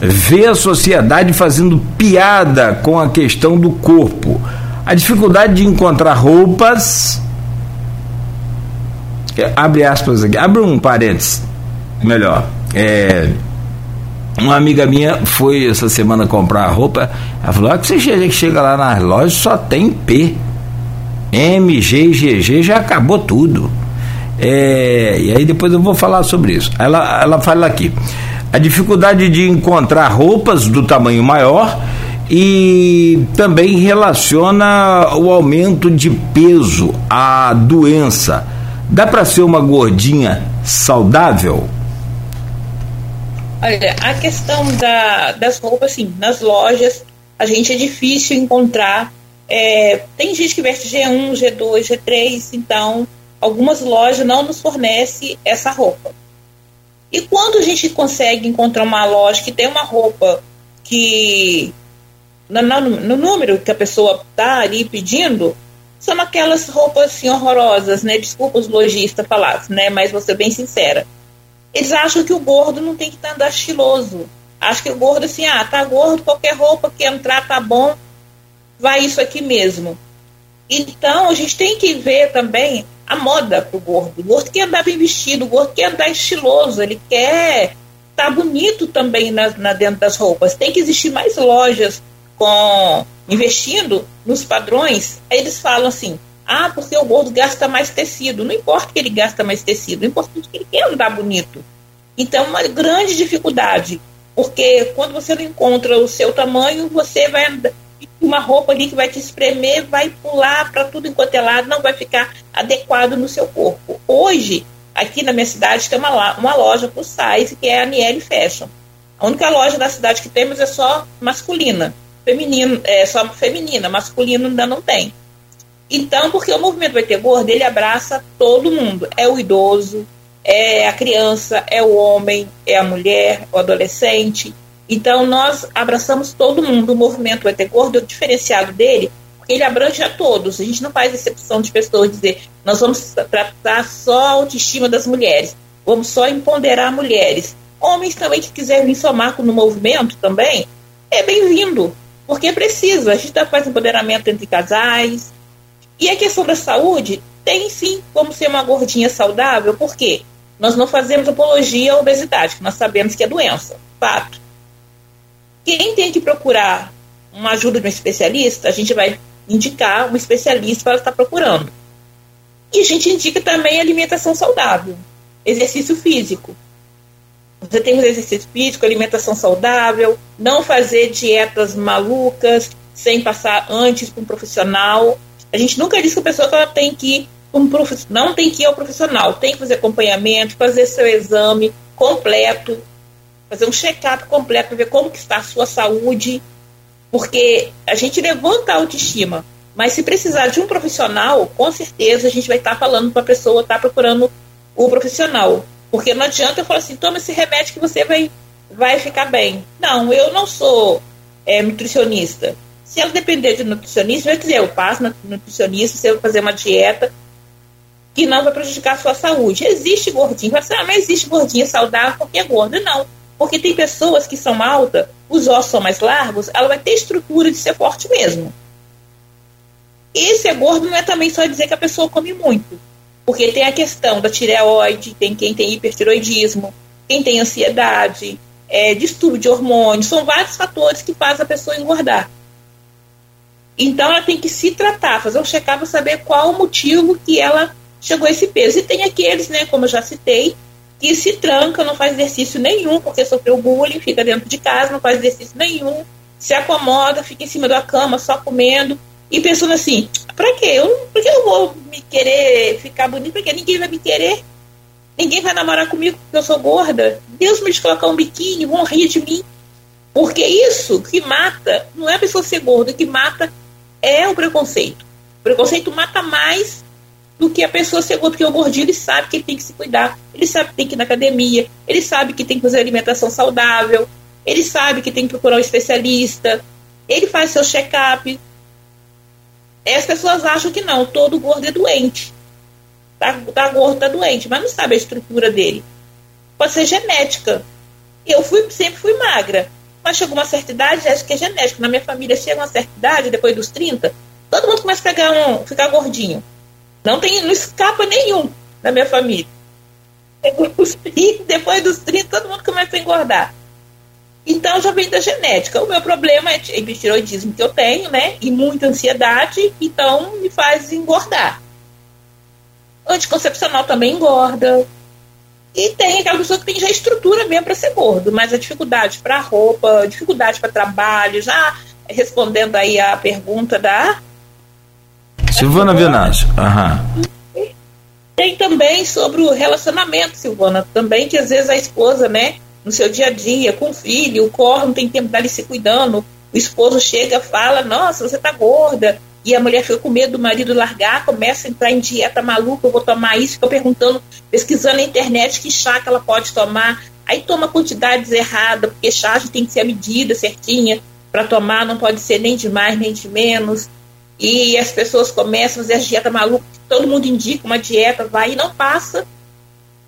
vê a sociedade fazendo piada com a questão do corpo? A dificuldade de encontrar roupas. É, abre aspas aqui, abre um parênteses, melhor. É, uma amiga minha foi essa semana comprar roupa. Ela falou: ah, que você chega, chega lá nas lojas só tem P. M, G, G, G já acabou tudo. É, e aí depois eu vou falar sobre isso. Ela, ela fala aqui: a dificuldade de encontrar roupas do tamanho maior e também relaciona o aumento de peso à doença. Dá para ser uma gordinha saudável? Olha, a questão da, das roupas, assim, nas lojas, a gente é difícil encontrar. É, tem gente que veste G1, G2, G3, então algumas lojas não nos fornecem essa roupa. E quando a gente consegue encontrar uma loja que tem uma roupa que no, no, número que a pessoa está ali pedindo, são aquelas roupas assim horrorosas, né? Desculpa os lojistas falar, né? Mas vou ser bem sincera. Eles acham que o gordo não tem que andar estiloso. Acho que o gordo assim, ah, tá gordo, qualquer roupa que entrar tá bom, vai isso aqui mesmo. Então a gente tem que ver também a moda pro gordo. O gordo quer andar bem vestido, o gordo quer andar estiloso, ele quer estar tá bonito também na, na, dentro das roupas. Tem que existir mais lojas com investindo nos padrões. Eles falam assim: ah, porque o gordo gasta mais tecido. Não importa que ele gasta mais tecido, o importante é que ele quer andar bonito. Então, uma grande dificuldade, porque quando você não encontra o seu tamanho, você vai andar uma roupa ali que vai te espremer, vai pular para tudo enquanto é lado, não vai ficar adequado no seu corpo. Hoje, aqui na minha cidade, tem uma, uma loja por size, que é a Aniele Fashion. A única loja da cidade que temos é só masculina. Feminino, é só feminina, masculino ainda não tem. Então, porque o movimento vai ter gordo, ele abraça todo mundo. É o idoso, é a criança, é o homem, é a mulher, o adolescente. Então, nós abraçamos todo mundo. O movimento vai ter gordo, o diferenciado dele, porque ele abrange a todos. A gente não faz exceção de pessoas dizer, nós vamos tratar só a autoestima das mulheres, vamos só empoderar mulheres. Homens também que quiserem somar no movimento também, é bem-vindo, porque precisa. A gente tá faz empoderamento entre casais. E a questão da saúde tem sim como ser uma gordinha saudável, porque nós não fazemos apologia à obesidade, que nós sabemos que é doença, fato. Quem tem que procurar uma ajuda de um especialista, a gente vai indicar um especialista para estar procurando. E a gente indica também alimentação saudável, exercício físico. Você tem um exercício físico, alimentação saudável, não fazer dietas malucas sem passar antes para um profissional. A gente nunca diz que a pessoa ela tem que um prof... não tem que ir ao profissional, tem que fazer acompanhamento, fazer seu exame completo, fazer um check-up completo para ver como que está a sua saúde, porque a gente levanta a autoestima, mas se precisar de um profissional, com certeza a gente vai estar tá falando para a pessoa estar tá procurando o profissional, porque não adianta eu falar assim, toma esse remédio que você vai vai ficar bem. Não, eu não sou é, nutricionista. Se ela depender de nutricionista, vai dizer, eu passo nutricionista, você vai fazer uma dieta que não vai prejudicar a sua saúde. Existe gordinho, você ah, mas existe gordinha saudável porque é gorda. Não, porque tem pessoas que são altas, os ossos são mais largos, ela vai ter estrutura de ser forte mesmo. E ser gordo não é também só dizer que a pessoa come muito. Porque tem a questão da tireoide, tem quem tem hipertiroidismo, quem tem ansiedade, é, distúrbio de hormônios, são vários fatores que fazem a pessoa engordar. Então ela tem que se tratar, fazer um check-up para saber qual o motivo que ela chegou a esse peso. E tem aqueles, né, como eu já citei, que se tranca, não faz exercício nenhum, porque sofreu bullying, fica dentro de casa, não faz exercício nenhum, se acomoda, fica em cima da cama só comendo e pensando assim, pra quê? Eu, por que eu vou me querer ficar bonito? Porque ninguém vai me querer. Ninguém vai namorar comigo porque eu sou gorda. Deus me colocar um biquíni, vão rir de mim. Porque isso que mata, não é a pessoa ser gorda, que mata é o preconceito. O preconceito mata mais do que a pessoa ser gorda, porque o gordinho ele sabe que ele tem que se cuidar, ele sabe que tem que ir na academia, ele sabe que tem que fazer alimentação saudável, ele sabe que tem que procurar um especialista, ele faz seu check-up. As pessoas acham que não, todo gordo é doente. Tá, tá gordo, tá doente, mas não sabe a estrutura dele. Pode ser genética. Eu fui, sempre fui magra, mas chegou uma certa idade, acho que é genético. Na minha família chega uma certa idade, depois dos 30, todo mundo começa a pegar um, ficar gordinho. Não tem, não escapa nenhum na minha família. Depois dos 30, todo mundo começa a engordar. Então já vem da genética. O meu problema é o hipotiroidismo que eu tenho, né? E muita ansiedade, então me faz engordar. Anticoncepcional também engorda. E tem aquela pessoa que tem já estrutura mesmo para ser gordo, mas a dificuldade para roupa, dificuldade para trabalho, já respondendo aí a pergunta da Silvana Venâncio. Aham. Tem também sobre o relacionamento, Silvana, também que às vezes a esposa, né, no seu dia a dia, com o filho, o não tem tempo dali se cuidando, o esposo chega, fala, nossa, você tá gorda, e a mulher fica com medo do marido largar, começa a entrar em dieta maluca, eu vou tomar isso, fica perguntando, pesquisando na internet que chá que ela pode tomar, aí toma quantidades erradas, porque chá tem que ser a medida certinha para tomar, não pode ser nem de mais nem de menos. E as pessoas começam a fazer a dieta maluca, todo mundo indica uma dieta, vai e não passa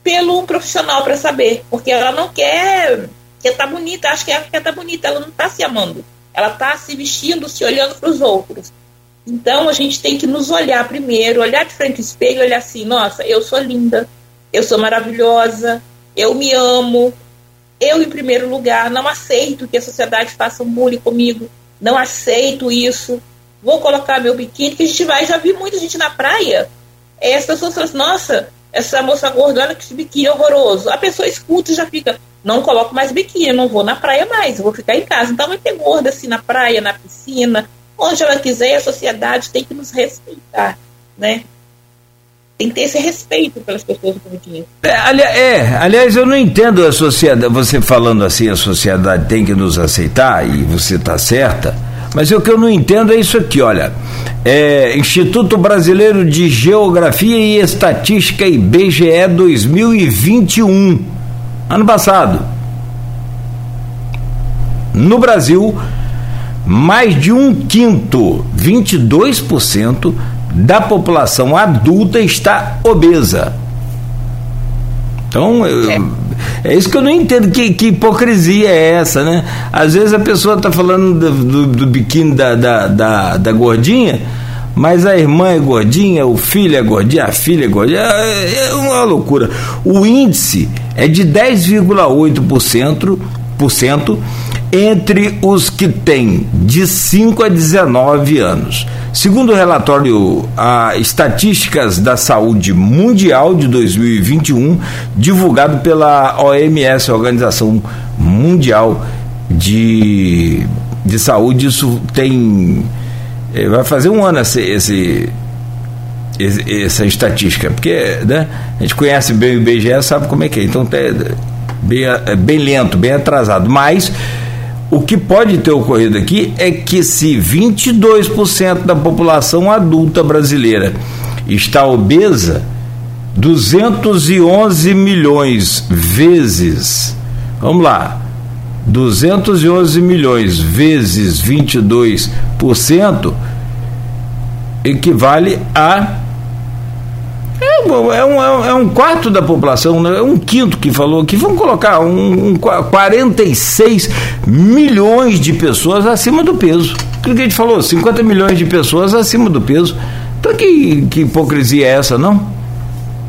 pelo profissional para saber, porque ela não quer estar tá bonita, acho que ela quer tá bonita, ela não está se amando, ela está se vestindo, se olhando para os outros. Então a gente tem que nos olhar primeiro, olhar de frente ao espelho, olhar assim, nossa, eu sou linda, eu sou maravilhosa, eu me amo, eu em primeiro lugar, não aceito que a sociedade faça um bullying comigo, não aceito isso, vou colocar meu biquíni, que a gente vai, já vi muita gente na praia. É, as pessoas falam assim, nossa, essa moça gorda, olha que biquíni horroroso. A pessoa escuta e já fica, não coloco mais biquíni, não vou na praia mais, vou ficar em casa. Então vai ter gorda assim na praia, na piscina, onde ela quiser, a sociedade tem que nos respeitar, né? Tem que ter esse respeito pelas pessoas gordinhas. É, ali, é, aliás, eu não entendo a sociedade, você falando assim, a sociedade tem que nos aceitar, e você está certa, mas o que eu não entendo é isso aqui, olha. É, Instituto Brasileiro de Geografia e Estatística IBGE 2021, ano passado. No Brasil, mais de um quinto, 22% da população adulta está obesa. Então, eu, é. É. isso que eu não entendo. Que, que, hipocrisia é essa, né? Às vezes a pessoa está falando do, do, do, biquíni da, da, da, da, gordinha, mas a irmã é gordinha, o filho é gordinha, a filha é gordinha. É, é uma loucura. O índice é de 10,8% entre os que têm de 5 a 19 anos. Segundo o relatório a Estatísticas da Saúde Mundial de 2021, divulgado pela OMS, Organização Mundial de, de Saúde, isso tem. Eh, vai fazer um ano esse, esse essa estatística, porque né, a gente conhece bem o IBGE, sabe como é que é, então é bem, é bem lento, bem atrasado, mas o que pode ter ocorrido aqui é que se 22% da população adulta brasileira está obesa, 211 milhões vezes, vamos lá, 211 milhões vezes 22% equivale a é, é, um, é um quarto da população, né? é um quinto que falou que vamos colocar um, um 46 milhões de pessoas acima do peso. Aquilo que a gente falou, 50 milhões de pessoas acima do peso. Então que, que hipocrisia é essa, não?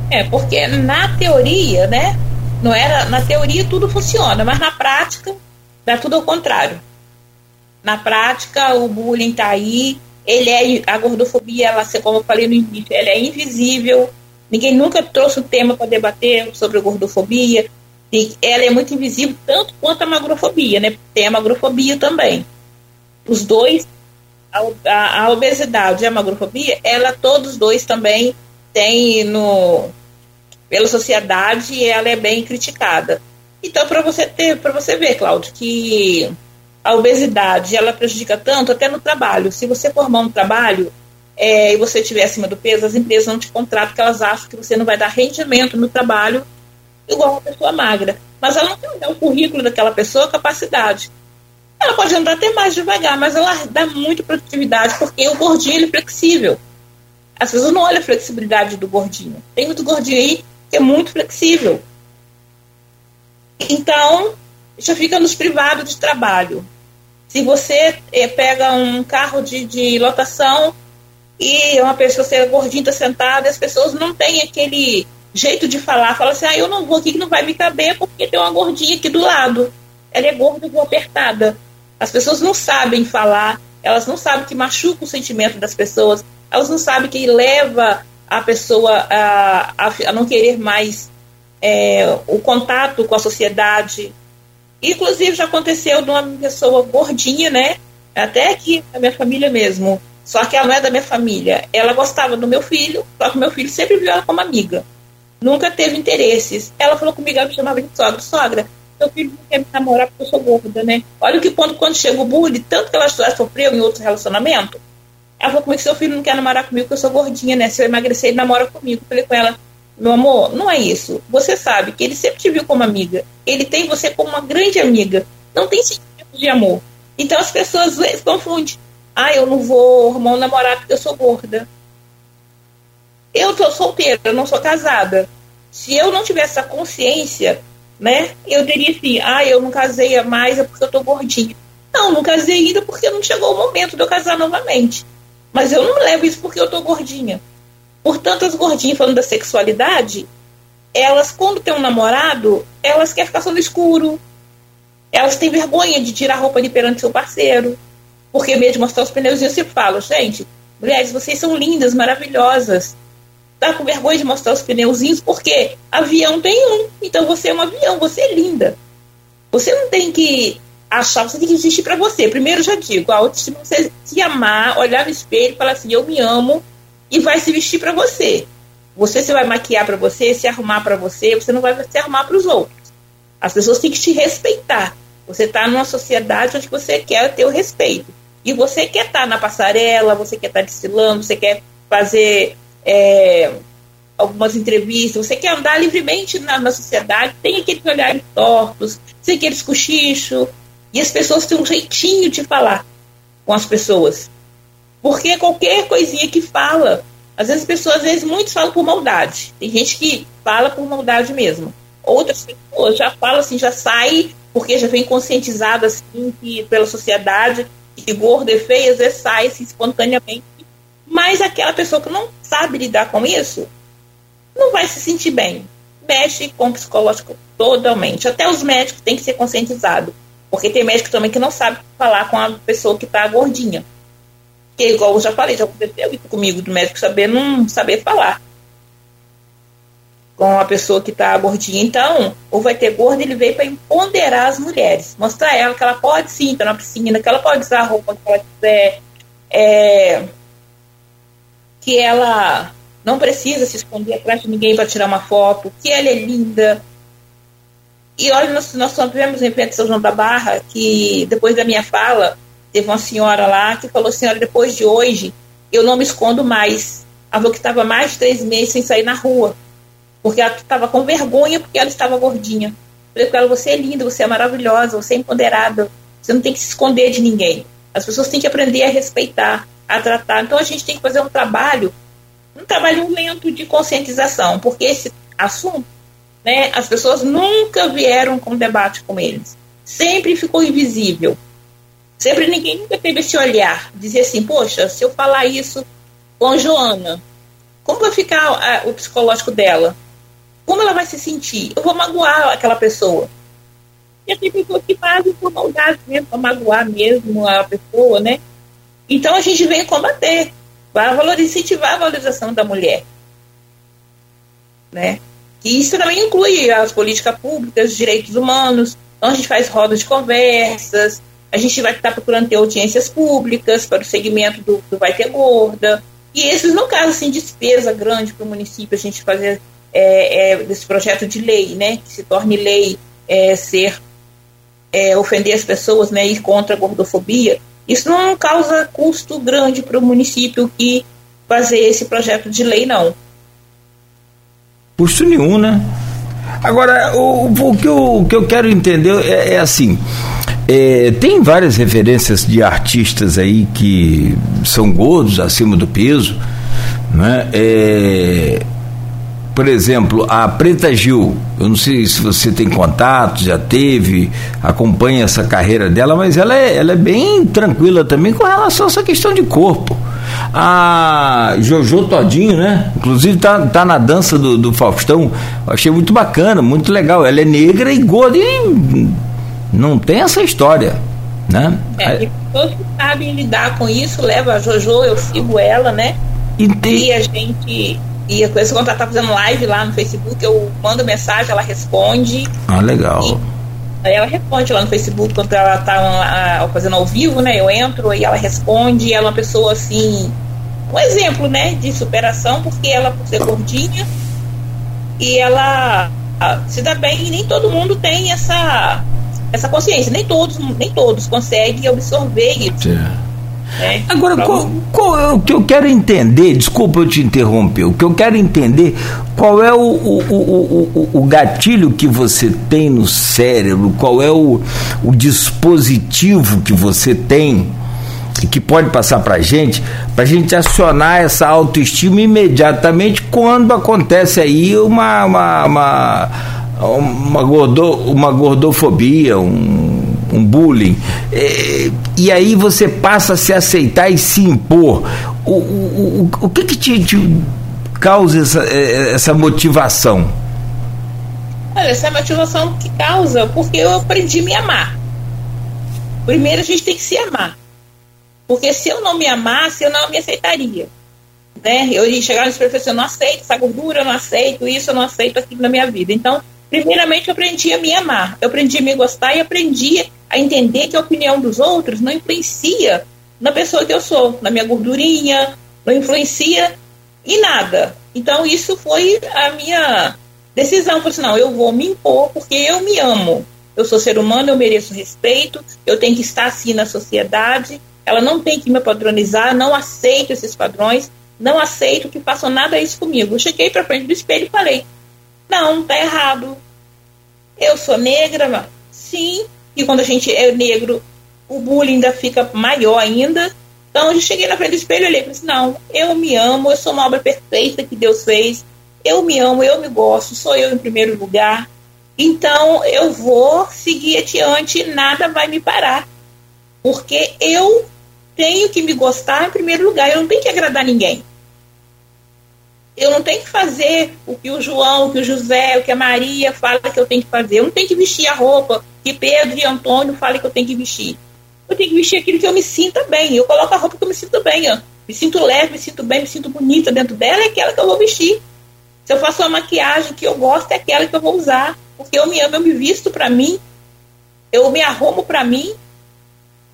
É, porque na teoria, né? Não era, na teoria tudo funciona, mas na prática dá tudo ao contrário. Na prática, o bullying está aí, ele é a gordofobia, ela, como eu falei no início, ela é invisível. Ninguém nunca trouxe o tema para debater sobre a gordofobia. E ela é muito invisível, tanto quanto a magrofobia, né? Tem a magrofobia também. Os dois, a, a, a obesidade e a magrofobia, ela todos dois também têm no pela sociedade e ela é bem criticada. Então, para você ter, para você ver, Cláudio, que a obesidade ela prejudica tanto até no trabalho. Se você formar um trabalho é, e você estiver acima do peso, as empresas não te contratam porque elas acham que você não vai dar rendimento no trabalho igual uma pessoa magra. Mas ela não tem o currículo daquela pessoa, capacidade. Ela pode andar até mais devagar, mas ela dá muita produtividade porque o gordinho é flexível. As pessoas não olham a flexibilidade do gordinho. Tem muito gordinho aí que é muito flexível. Então, já fica nos privados de trabalho. Se você é, pega um carro de, de lotação e uma pessoa, você é gordinha, está sentada, as pessoas não têm aquele jeito de falar. Fala assim, ah, eu não vou aqui que não vai me caber porque tem uma gordinha aqui do lado. Ela é gorda, e vou apertada. As pessoas não sabem falar, elas não sabem que machuca o sentimento das pessoas, elas não sabem que leva a pessoa a, a, a não querer mais é, o contato com a sociedade, Inclusive já aconteceu de uma pessoa gordinha, né? Até aqui na minha família mesmo. Só que ela não é da minha família. Ela gostava do meu filho, só que meu filho sempre viu ela como amiga. Nunca teve interesses. Ela falou comigo, ela me chamava de sogra. Sogra, meu filho não quer me namorar porque eu sou gorda, né? Olha o que ponto quando chega o bullying, tanto que ela sofreu em outro relacionamento. Ela falou comigo, seu filho não quer namorar comigo porque eu sou gordinha, né? Se eu emagrecer, ele namora comigo. Eu falei com ela, meu amor, não é isso. Você sabe que ele sempre te viu como amiga. Ele tem você como uma grande amiga. Não tem sentimento de amor. Então as pessoas confundem. Ah, eu não vou arrumar um namorado porque eu sou gorda. Eu sou solteira, eu não sou casada. Se eu não tivesse essa consciência, né, eu teria assim, ah, eu não casei mais é porque eu tô gordinha. Não, não casei ainda porque não chegou o momento de eu casar novamente. Mas eu não levo isso porque eu tô gordinha. Portanto, as gordinhas falando da sexualidade, elas, quando tem um namorado, elas querem ficar só no escuro. Elas têm vergonha de tirar a roupa de perante seu parceiro. Porque mesmo mostrar os pneus, eu sempre falo, gente, mulheres, vocês são lindas, maravilhosas. Tá com vergonha de mostrar os pneuzinhos, porque avião tem um. Então você é um avião, você é linda. Você não tem que achar, você tem que existir para você. Primeiro já digo, a autoestima você se amar, olhar no espelho falar assim, eu me amo, e vai se vestir para você. Você se vai maquiar para você, se arrumar para você, você não vai se arrumar para os outros. As pessoas têm que te respeitar. Você está numa sociedade onde você quer ter o respeito. E você quer estar tá na passarela, você quer estar tá desfilando, você quer fazer é, algumas entrevistas, você quer andar livremente na, na sociedade, tem aqueles olhares tortos, tem aqueles cochichos, e as pessoas têm um jeitinho de falar com as pessoas. Porque qualquer coisinha que fala, às vezes as pessoas, às vezes muitos falam por maldade. Tem gente que fala por maldade mesmo. Outras pessoas já falam assim, já sai, porque já vem conscientizada assim que, pela sociedade, que gordo é feio, às vezes sai assim, espontaneamente. Mas aquela pessoa que não sabe lidar com isso, não vai se sentir bem. Mexe com o psicológico totalmente. Até os médicos têm que ser conscientizados. Porque tem médico também que não sabe falar com a pessoa que está gordinha. Porque, igual eu já falei, já aconteceu comigo, do médico saber não saber falar com a pessoa que está gordinha. Então, ou vai ter gordo, ele veio para empoderar as mulheres, mostrar a ela que ela pode sim estar na piscina, que ela pode usar a roupa que ela quiser, é, que ela não precisa se esconder atrás de ninguém para tirar uma foto, que ela é linda. E olha, nós, nós tivemos um evento de São João da Barra que, depois da minha fala, Teve uma senhora lá que falou, senhora, depois de hoje, eu não me escondo mais. Ela falou que estava mais de três meses sem sair na rua. Porque ela estava com vergonha porque ela estava gordinha. Falei com ela, você é linda, você é maravilhosa, você é empoderada, você não tem que se esconder de ninguém. As pessoas têm que aprender a respeitar, a tratar. Então a gente tem que fazer um trabalho, um trabalho lento de conscientização, porque esse assunto, né, as pessoas nunca vieram com debate com eles. Sempre ficou invisível. Sempre ninguém nunca teve esse olhar, dizer assim, poxa, se eu falar isso com Joana, como vai ficar o psicológico dela? Como ela vai se sentir? Eu vou magoar aquela pessoa. E tem pessoas que fazem por maldade mesmo, para magoar mesmo a pessoa, né? Então a gente vem combater, para incentivar a valorização da mulher. Né? E isso também inclui as políticas públicas, os direitos humanos. Então a gente faz rodas de conversas, a gente vai estar procurando ter audiências públicas para o segmento do, do Vai Ter Gorda. E esses não causam assim, despesa grande para o município a gente fazer é, é, desse projeto de lei, né, que se torne lei é, ser é, ofender as pessoas, né, ir contra a gordofobia, isso não causa custo grande para o município que fazer esse projeto de lei, não. Custo nenhum, né? Agora, o, o, que, eu, o que eu quero entender é, é assim. É, tem várias referências de artistas aí que são gordos, acima do peso, né? É, por exemplo, a Preta Gil, eu não sei se você tem contato, já teve, acompanha essa carreira dela, mas ela é, ela é bem tranquila também com relação a essa questão de corpo. A Jojo Todinho, né? Inclusive tá, tá na dança do, do Faustão, achei muito bacana, muito legal. Ela é negra e gorda e não tem essa história. Né? É, e todos que sabem lidar com isso, leva a Jojo, eu sigo ela, né? E, tem... e a gente e com esse quando ela tá fazendo live lá no Facebook, eu mando mensagem, ela responde. Ah, legal. Aí ela responde lá no Facebook quando ela tá fazendo ao vivo, né? Eu entro e ela responde. Ela é uma pessoa assim, um exemplo, né, de superação, porque ela por ser gordinha e ela se dá bem e nem todo mundo tem essa essa consciência, nem todos nem todos conseguem absorver isso. É. É, Agora, qual, qual, é o que eu quero entender, desculpa eu te interromper, o que eu quero entender, qual é o, o, o, o, o gatilho que você tem no cérebro, qual é o, o dispositivo que você tem e que pode passar para a gente, para a gente acionar essa autoestima imediatamente quando acontece aí uma, uma, uma, uma, gordo, uma gordofobia, um um bullying. É, e aí você passa a se aceitar e se impor. O, o, o, o que, que te, te causa essa, é, essa motivação? Olha, essa motivação que causa porque eu aprendi a me amar. Primeiro a gente tem que se amar. Porque se eu não me amasse, eu não me aceitaria. Né? Eu ia chegar nesse professor, eu não aceito essa gordura, eu não aceito isso, eu não aceito aquilo na minha vida. Então, primeiramente eu aprendi a me amar, eu aprendi a me gostar e aprendi a entender que a opinião dos outros não influencia na pessoa que eu sou, na minha gordurinha, não influencia em nada. Então isso foi a minha decisão. Falei assim, não, eu vou me impor porque eu me amo. Eu sou ser humano, eu mereço respeito, eu tenho que estar assim na sociedade. Ela não tem que me padronizar, não aceito esses padrões, não aceito que façam nada isso comigo. Eu cheguei para frente do espelho e falei: não, tá errado. Eu sou negra, sim, e quando a gente é negro, o bullying ainda fica maior ainda. Então eu cheguei na frente do espelho e olhei e falei assim, não, eu me amo, eu sou uma obra perfeita que Deus fez, eu me amo, eu me gosto, sou eu em primeiro lugar. Então eu vou seguir adiante, nada vai me parar. Porque eu tenho que me gostar em primeiro lugar, eu não tenho que agradar ninguém. Eu não tenho que fazer o que o João, o que o José, o que a Maria fala que eu tenho que fazer. Eu não tenho que vestir a roupa que Pedro e Antônio falam que eu tenho que vestir. Eu tenho que vestir aquilo que eu me sinta bem. Eu coloco a roupa que eu me sinto bem. Ó. Me sinto leve, me sinto bem, me sinto bonita dentro dela, é aquela que eu vou vestir. Se eu faço uma maquiagem que eu gosto, é aquela que eu vou usar. Porque eu me amo, eu me visto para mim, eu me arrumo para mim.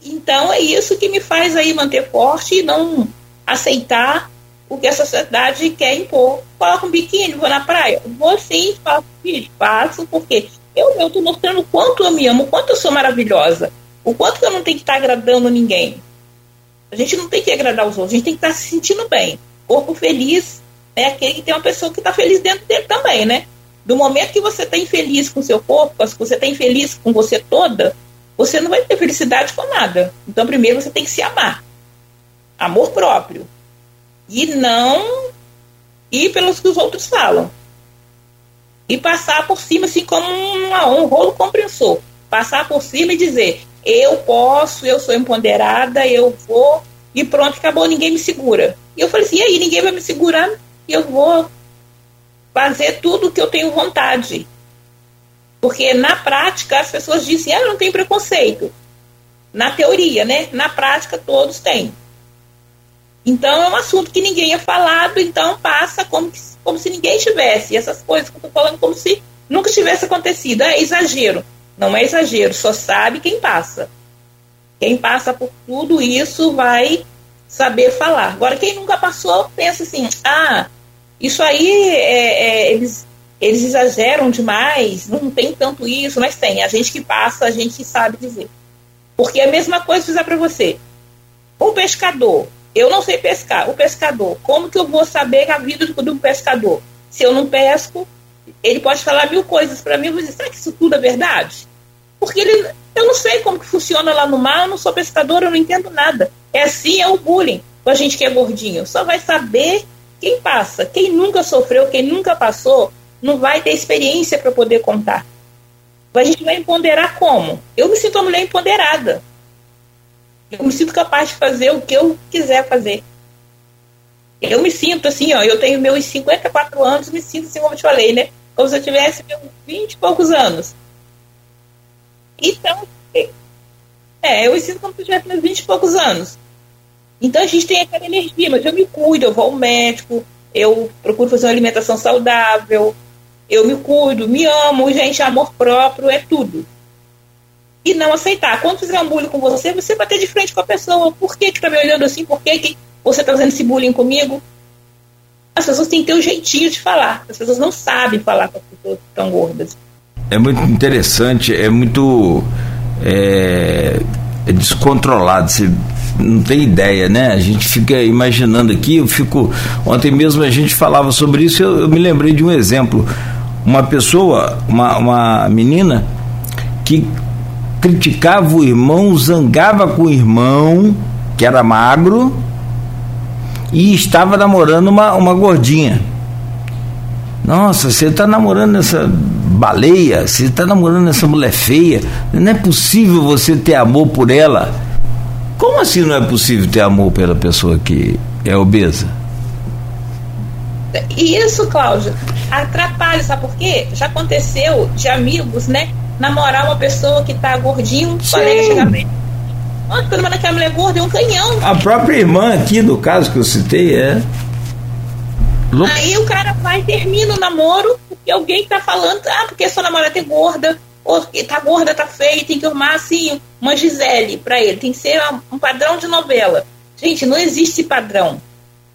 Então é isso que me faz aí manter forte e não aceitar o que a sociedade quer impor. Coloco um biquíni, vou na praia. Vou sim, faço vídeo, faço, porque eu estou mostrando o quanto eu me amo, o quanto eu sou maravilhosa, o quanto eu não tenho que estar agradando ninguém. A gente não tem que agradar os outros, a gente tem que estar se sentindo bem. Corpo feliz é aquele que tem uma pessoa que está feliz dentro dele também, né? Do momento que você está infeliz com seu corpo, que você está infeliz com você toda, você não vai ter felicidade com nada. Então, primeiro você tem que se amar. Amor próprio. E não ir pelos que os outros falam. E passar por cima, assim, como um, um rolo compressor. Passar por cima e dizer: eu posso, eu sou empoderada, eu vou, e pronto, acabou, ninguém me segura. E eu falei assim: e aí, ninguém vai me segurar, eu vou fazer tudo que eu tenho vontade. Porque na prática as pessoas dizem, ah, não tem preconceito. Na teoria, né? Na prática todos têm. Então é um assunto que ninguém é falado, então passa como, que, como se ninguém tivesse. E essas coisas que eu estou falando como se nunca tivesse acontecido. É exagero. Não é exagero, só sabe quem passa. Quem passa por tudo isso vai saber falar. Agora, quem nunca passou, pensa assim: ah, isso aí é, é, eles, eles exageram demais, não tem tanto isso, mas tem. A gente que passa, a gente sabe dizer. Porque a mesma coisa fizer para você. Um pescador, eu não sei pescar. O pescador, como que eu vou saber a vida do, do pescador? Se eu não pesco, ele pode falar mil coisas para mim, dizer, será que isso tudo é verdade? Porque ele, eu não sei como que funciona lá no mar, eu não sou pescador, eu não entendo nada. É assim, é o bullying com a gente que é gordinho. Só vai saber quem passa, quem nunca sofreu, quem nunca passou, não vai ter experiência para poder contar. A gente vai empoderar como? Eu me sinto uma mulher empoderada. Eu me sinto capaz de fazer o que eu quiser fazer. Eu me sinto assim, ó, eu tenho meus 54 anos, me sinto assim como eu te falei, né? Como se eu tivesse meus 20 e poucos anos. Então, é, eu me sinto como se eu tivesse meus 20 e poucos anos. Então a gente tem aquela energia, mas eu me cuido, eu vou ao médico, eu procuro fazer uma alimentação saudável, eu me cuido, me amo, gente, amor próprio é tudo. E não aceitar. Quando fizer um bullying com você, você bater de frente com a pessoa. Por que que tá me olhando assim? Por que, que você tá fazendo esse bullying comigo? As pessoas têm que ter um jeitinho de falar. As pessoas não sabem falar com as pessoas estão gordas. É muito interessante, é muito é, é descontrolado. Você não tem ideia, né? A gente fica imaginando aqui, eu fico. Ontem mesmo a gente falava sobre isso, eu, eu me lembrei de um exemplo. Uma pessoa, uma, uma menina, que criticava o irmão, zangava com o irmão, que era magro, e estava namorando uma, uma gordinha. Nossa, você está namorando essa baleia, você está namorando essa mulher feia, não é possível você ter amor por ela. Como assim não é possível ter amor pela pessoa que é obesa? Isso, Cláudia, atrapalha, sabe por quê? Já aconteceu de amigos, né? Namorar uma pessoa que tá gordinho, Sim. colega chegar aquela mulher gorda é um canhão. A própria irmã aqui, no caso que eu citei, é. Aí o cara vai e termina o namoro, porque alguém tá falando, ah, porque sua namorada é gorda, ou tá gorda, tá feia, tem que arrumar assim, uma Gisele para ele, tem que ser um padrão de novela. Gente, não existe padrão.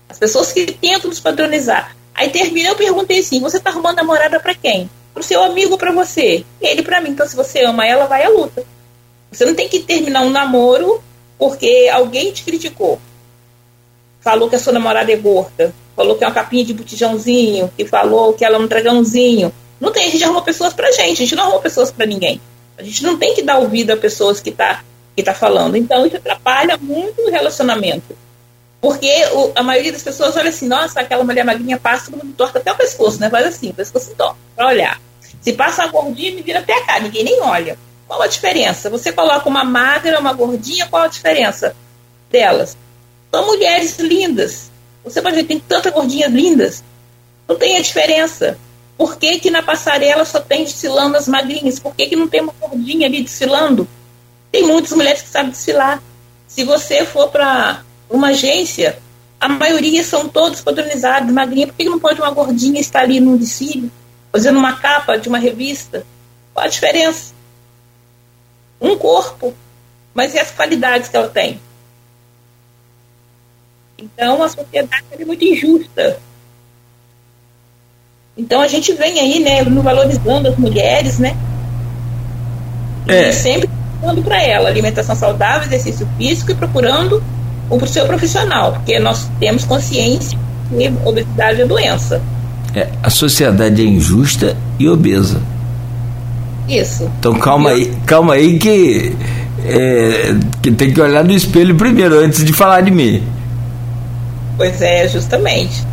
As pessoas que tentam nos padronizar. Aí termina, eu perguntei assim: você tá arrumando namorada para quem? Pro seu amigo pra você? Ele para mim. Então, se você ama ela, vai à luta. Você não tem que terminar um namoro porque alguém te criticou. Falou que a sua namorada é gorda. Falou que é uma capinha de botijãozinho. Que falou que ela é um dragãozinho. Não tem, a gente arruma pessoas pra gente. A gente não arruma pessoas para ninguém. A gente não tem que dar ouvido a pessoas que tá, que tá falando. Então, isso atrapalha muito o relacionamento. Porque o, a maioria das pessoas olha assim, nossa, aquela mulher magrinha passa, todo mundo torta até o pescoço, né? Faz assim, o pescoço torta, pra olhar. Se passa uma gordinha, me vira até cara, ninguém nem olha. Qual a diferença? Você coloca uma magra, uma gordinha, qual a diferença delas? São mulheres lindas. Você pode ver, tem tantas gordinhas lindas. Não tem a diferença. Por que, que na passarela só tem desfilando as magrinhas? Por que, que não tem uma gordinha ali desfilando? Tem muitas mulheres que sabem desfilar. Se você for para uma agência, a maioria são todos padronizados, magrinha. Por que, não pode uma gordinha estar ali num desfile, fazendo uma capa de uma revista? Qual a diferença? Um corpo, mas e as qualidades que ela tem? Então a sociedade é muito injusta. Então a gente vem aí, né, valorizando as mulheres, né? É. E sempre dando para ela alimentação saudável, exercício físico e procurando o seu profissional, porque nós temos consciência que obesidade é doença. É, a sociedade é injusta e obesa. Isso. Então calma aí, calma aí que, é, que tem que olhar no espelho primeiro, antes de falar de mim. Pois é, justamente.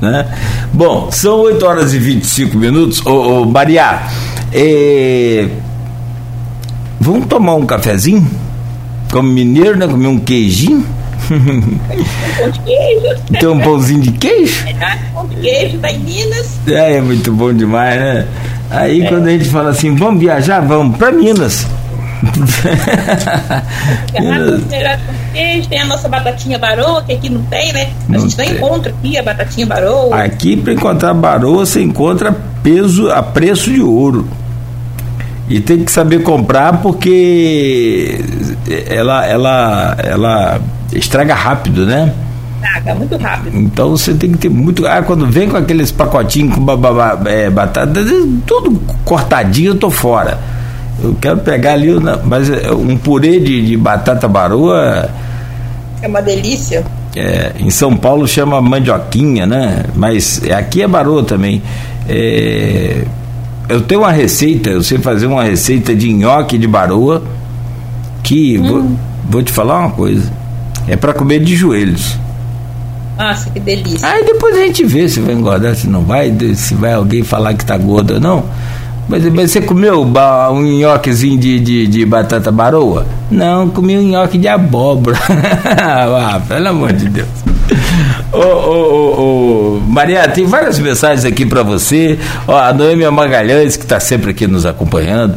Né? Bom, são 8 horas e 25 minutos. Ô, ô Maria, é, vamos tomar um cafezinho? Como mineiro, né? Comer um queijinho? Pão de queijo. Tem um pãozinho de queijo? É, pão de queijo tá em Minas. É, é muito bom demais, né? Aí É. quando a gente fala assim, vamos viajar, vamos para Minas. <laughs> De queijo, tem a nossa batatinha baroa, que aqui não tem, né? A Não gente não encontra aqui a batatinha baroa. Aqui para encontrar baroa você encontra peso a preço de ouro. E tem que saber comprar porque ela ela ela estraga rápido, né? Traga muito rápido. Então você tem que ter muito. Ah, quando vem com aqueles pacotinhos com ba- ba- ba- é, batata, tudo cortadinho, eu tô fora. Eu quero pegar ali, mas é, um purê de, de batata baroa, É uma delícia. é, em São Paulo chama mandioquinha, né? Mas aqui é baroa também. É, eu tenho uma receita, eu sei fazer uma receita de nhoque de baroa que vou, vou te falar uma coisa. É para comer de joelhos. Nossa, que delícia. Aí depois a gente vê se vai engordar, se não vai, se vai alguém falar que tá gordo ou não. Mas, mas você comeu um nhoquezinho de, de, de batata baroa? Não, comi um nhoque de abóbora. <laughs> ah, pelo amor de Deus. Ô, ô, ô, Maria, tem várias mensagens aqui para você. Ó, a Noêmia Magalhães, que está sempre aqui nos acompanhando.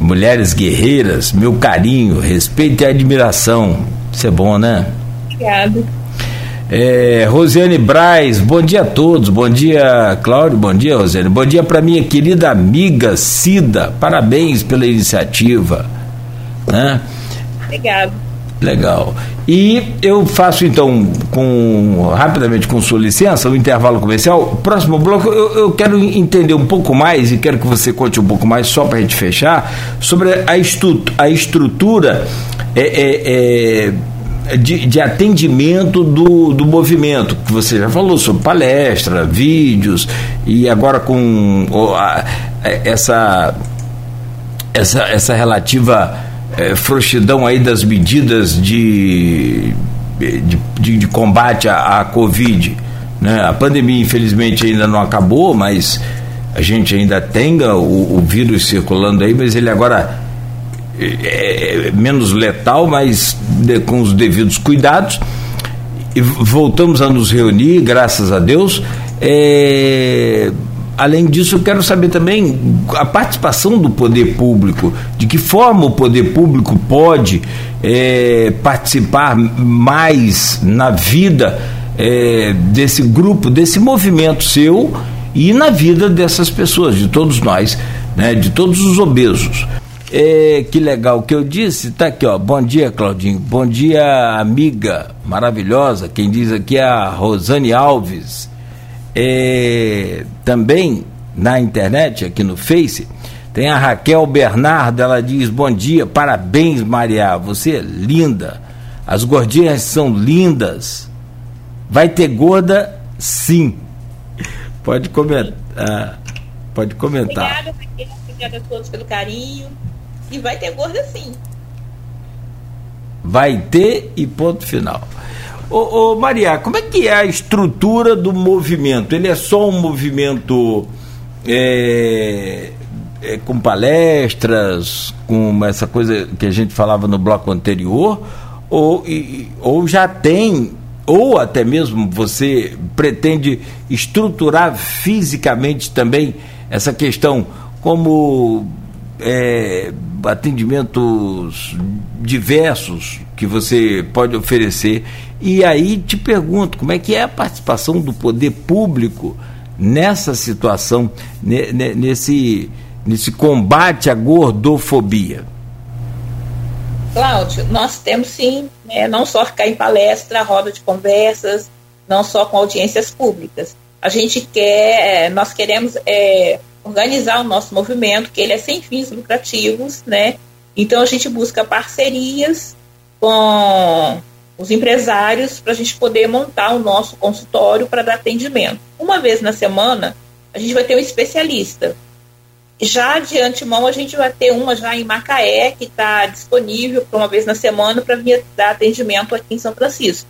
Mulheres guerreiras, meu carinho, respeito e admiração. Isso é bom, né? Obrigada. É, Rosiane Braz, bom dia a todos. Bom dia, Cláudio. Bom dia, Rosiane. Bom dia para minha querida amiga Cida. Parabéns pela iniciativa. Né? Obrigada. Legal. E eu faço então, com rapidamente com sua licença, o intervalo comercial. Próximo bloco, eu, eu quero entender um pouco mais e quero que você conte um pouco mais, só para a gente fechar, sobre a, estu a estrutura é, é, é, de, de atendimento do, do movimento, que você já falou sobre palestra, vídeos, e agora com ó, a- essa essa, essa relativa eh, frouxidão aí das medidas de, de, de- de combate à, à Covid. Né? A pandemia, infelizmente, ainda não acabou, mas a gente ainda tem o, o vírus circulando aí, mas ele agora é, é menos letal, mas de- com os devidos cuidados. E voltamos a nos reunir, graças a Deus. É, além disso, eu quero saber também a participação do poder público, de que forma o poder público pode é, participar mais na vida é, desse grupo, desse movimento seu e na vida dessas pessoas, de todos nós, né, de todos os obesos. É, que legal que eu disse. Tá aqui, ó. Bom dia, Claudinho. Bom dia, amiga maravilhosa. Quem diz aqui é a Rosane Alves. É, também na internet, aqui no Face, tem a Raquel Bernardo. Ela diz: Bom dia, parabéns, Maria. Você é linda. As gordinhas são lindas. Vai ter gorda, sim. Pode comentar. Pode comentar. Obrigada, Raquel. Obrigada a todos pelo carinho. E vai ter gorda sim. Vai ter e ponto final. Ô, ô, Maria, como é que é a estrutura do movimento? Ele é só um movimento é, é, com palestras, com essa coisa que a gente falava no bloco anterior, ou, e- ou já tem, ou até mesmo você pretende estruturar fisicamente também essa questão como é, atendimentos diversos que você pode oferecer. E aí te pergunto, como é que é a participação do poder público nessa situação, ne- ne- nesse, nesse combate à gordofobia? Cláudio, nós temos sim, né, não só ficar em palestra, roda de conversas, não só com audiências públicas. A gente quer, eh, nós queremos eh, organizar o nosso movimento, que ele é sem fins lucrativos, né? Então a gente busca parcerias com os empresários para a gente poder montar o nosso consultório para dar atendimento. Uma vez na semana, a gente vai ter um especialista. Já de antemão, a gente vai ter uma já em Macaé, que está disponível para uma vez na semana para vir dar atendimento aqui em São Francisco.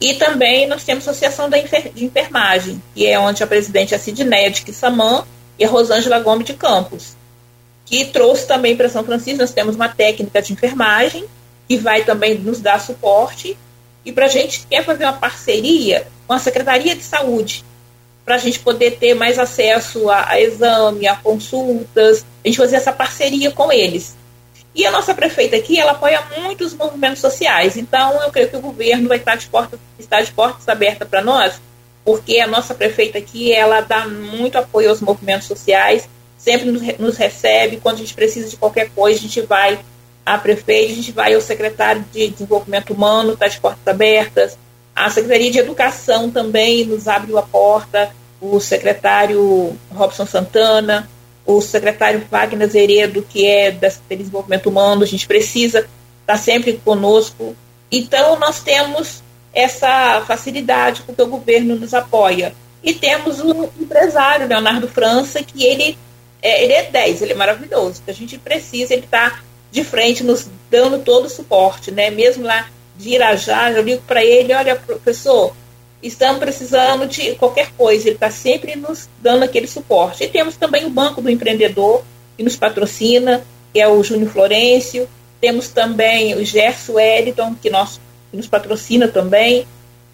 E também nós temos a Associação de Enfermagem, que é onde a presidente é a Sidneia de Quissamã e a Rosângela Gomes de Campos, que trouxe também para São Francisco, nós temos uma técnica de enfermagem, que vai também nos dar suporte. E para a gente quer fazer uma parceria com a Secretaria de Saúde, para a gente poder ter mais acesso a, a, exame, a consultas, a gente fazer essa parceria com eles. E a nossa prefeita aqui, ela apoia muitos movimentos sociais, então eu creio que o governo vai estar de portas, estar de portas abertas para nós, porque a nossa prefeita aqui, ela dá muito apoio aos movimentos sociais, sempre nos recebe, quando a gente precisa de qualquer coisa, a gente vai a prefeita, a gente vai ao secretário de Desenvolvimento Humano, está de portas abertas. A Secretaria de Educação também nos abriu a porta, o secretário Robson Santana, o secretário Wagner Zeredo, que é da Secretaria de Desenvolvimento Humano, a gente precisa estar tá sempre conosco. Então, nós temos essa facilidade porque o governo nos apoia. E temos o empresário, Leonardo França, que ele é, ele é 10, ele é maravilhoso. A gente precisa, ele está de frente, nos dando todo o suporte, né? Mesmo lá de Irajá, eu ligo para ele, olha, professor, estamos precisando de qualquer coisa, ele está sempre nos dando aquele suporte. E temos também o Banco do Empreendedor, que nos patrocina, que é o Júnior Florencio, temos também o Gerson Wellington, que, nós, que nos patrocina também,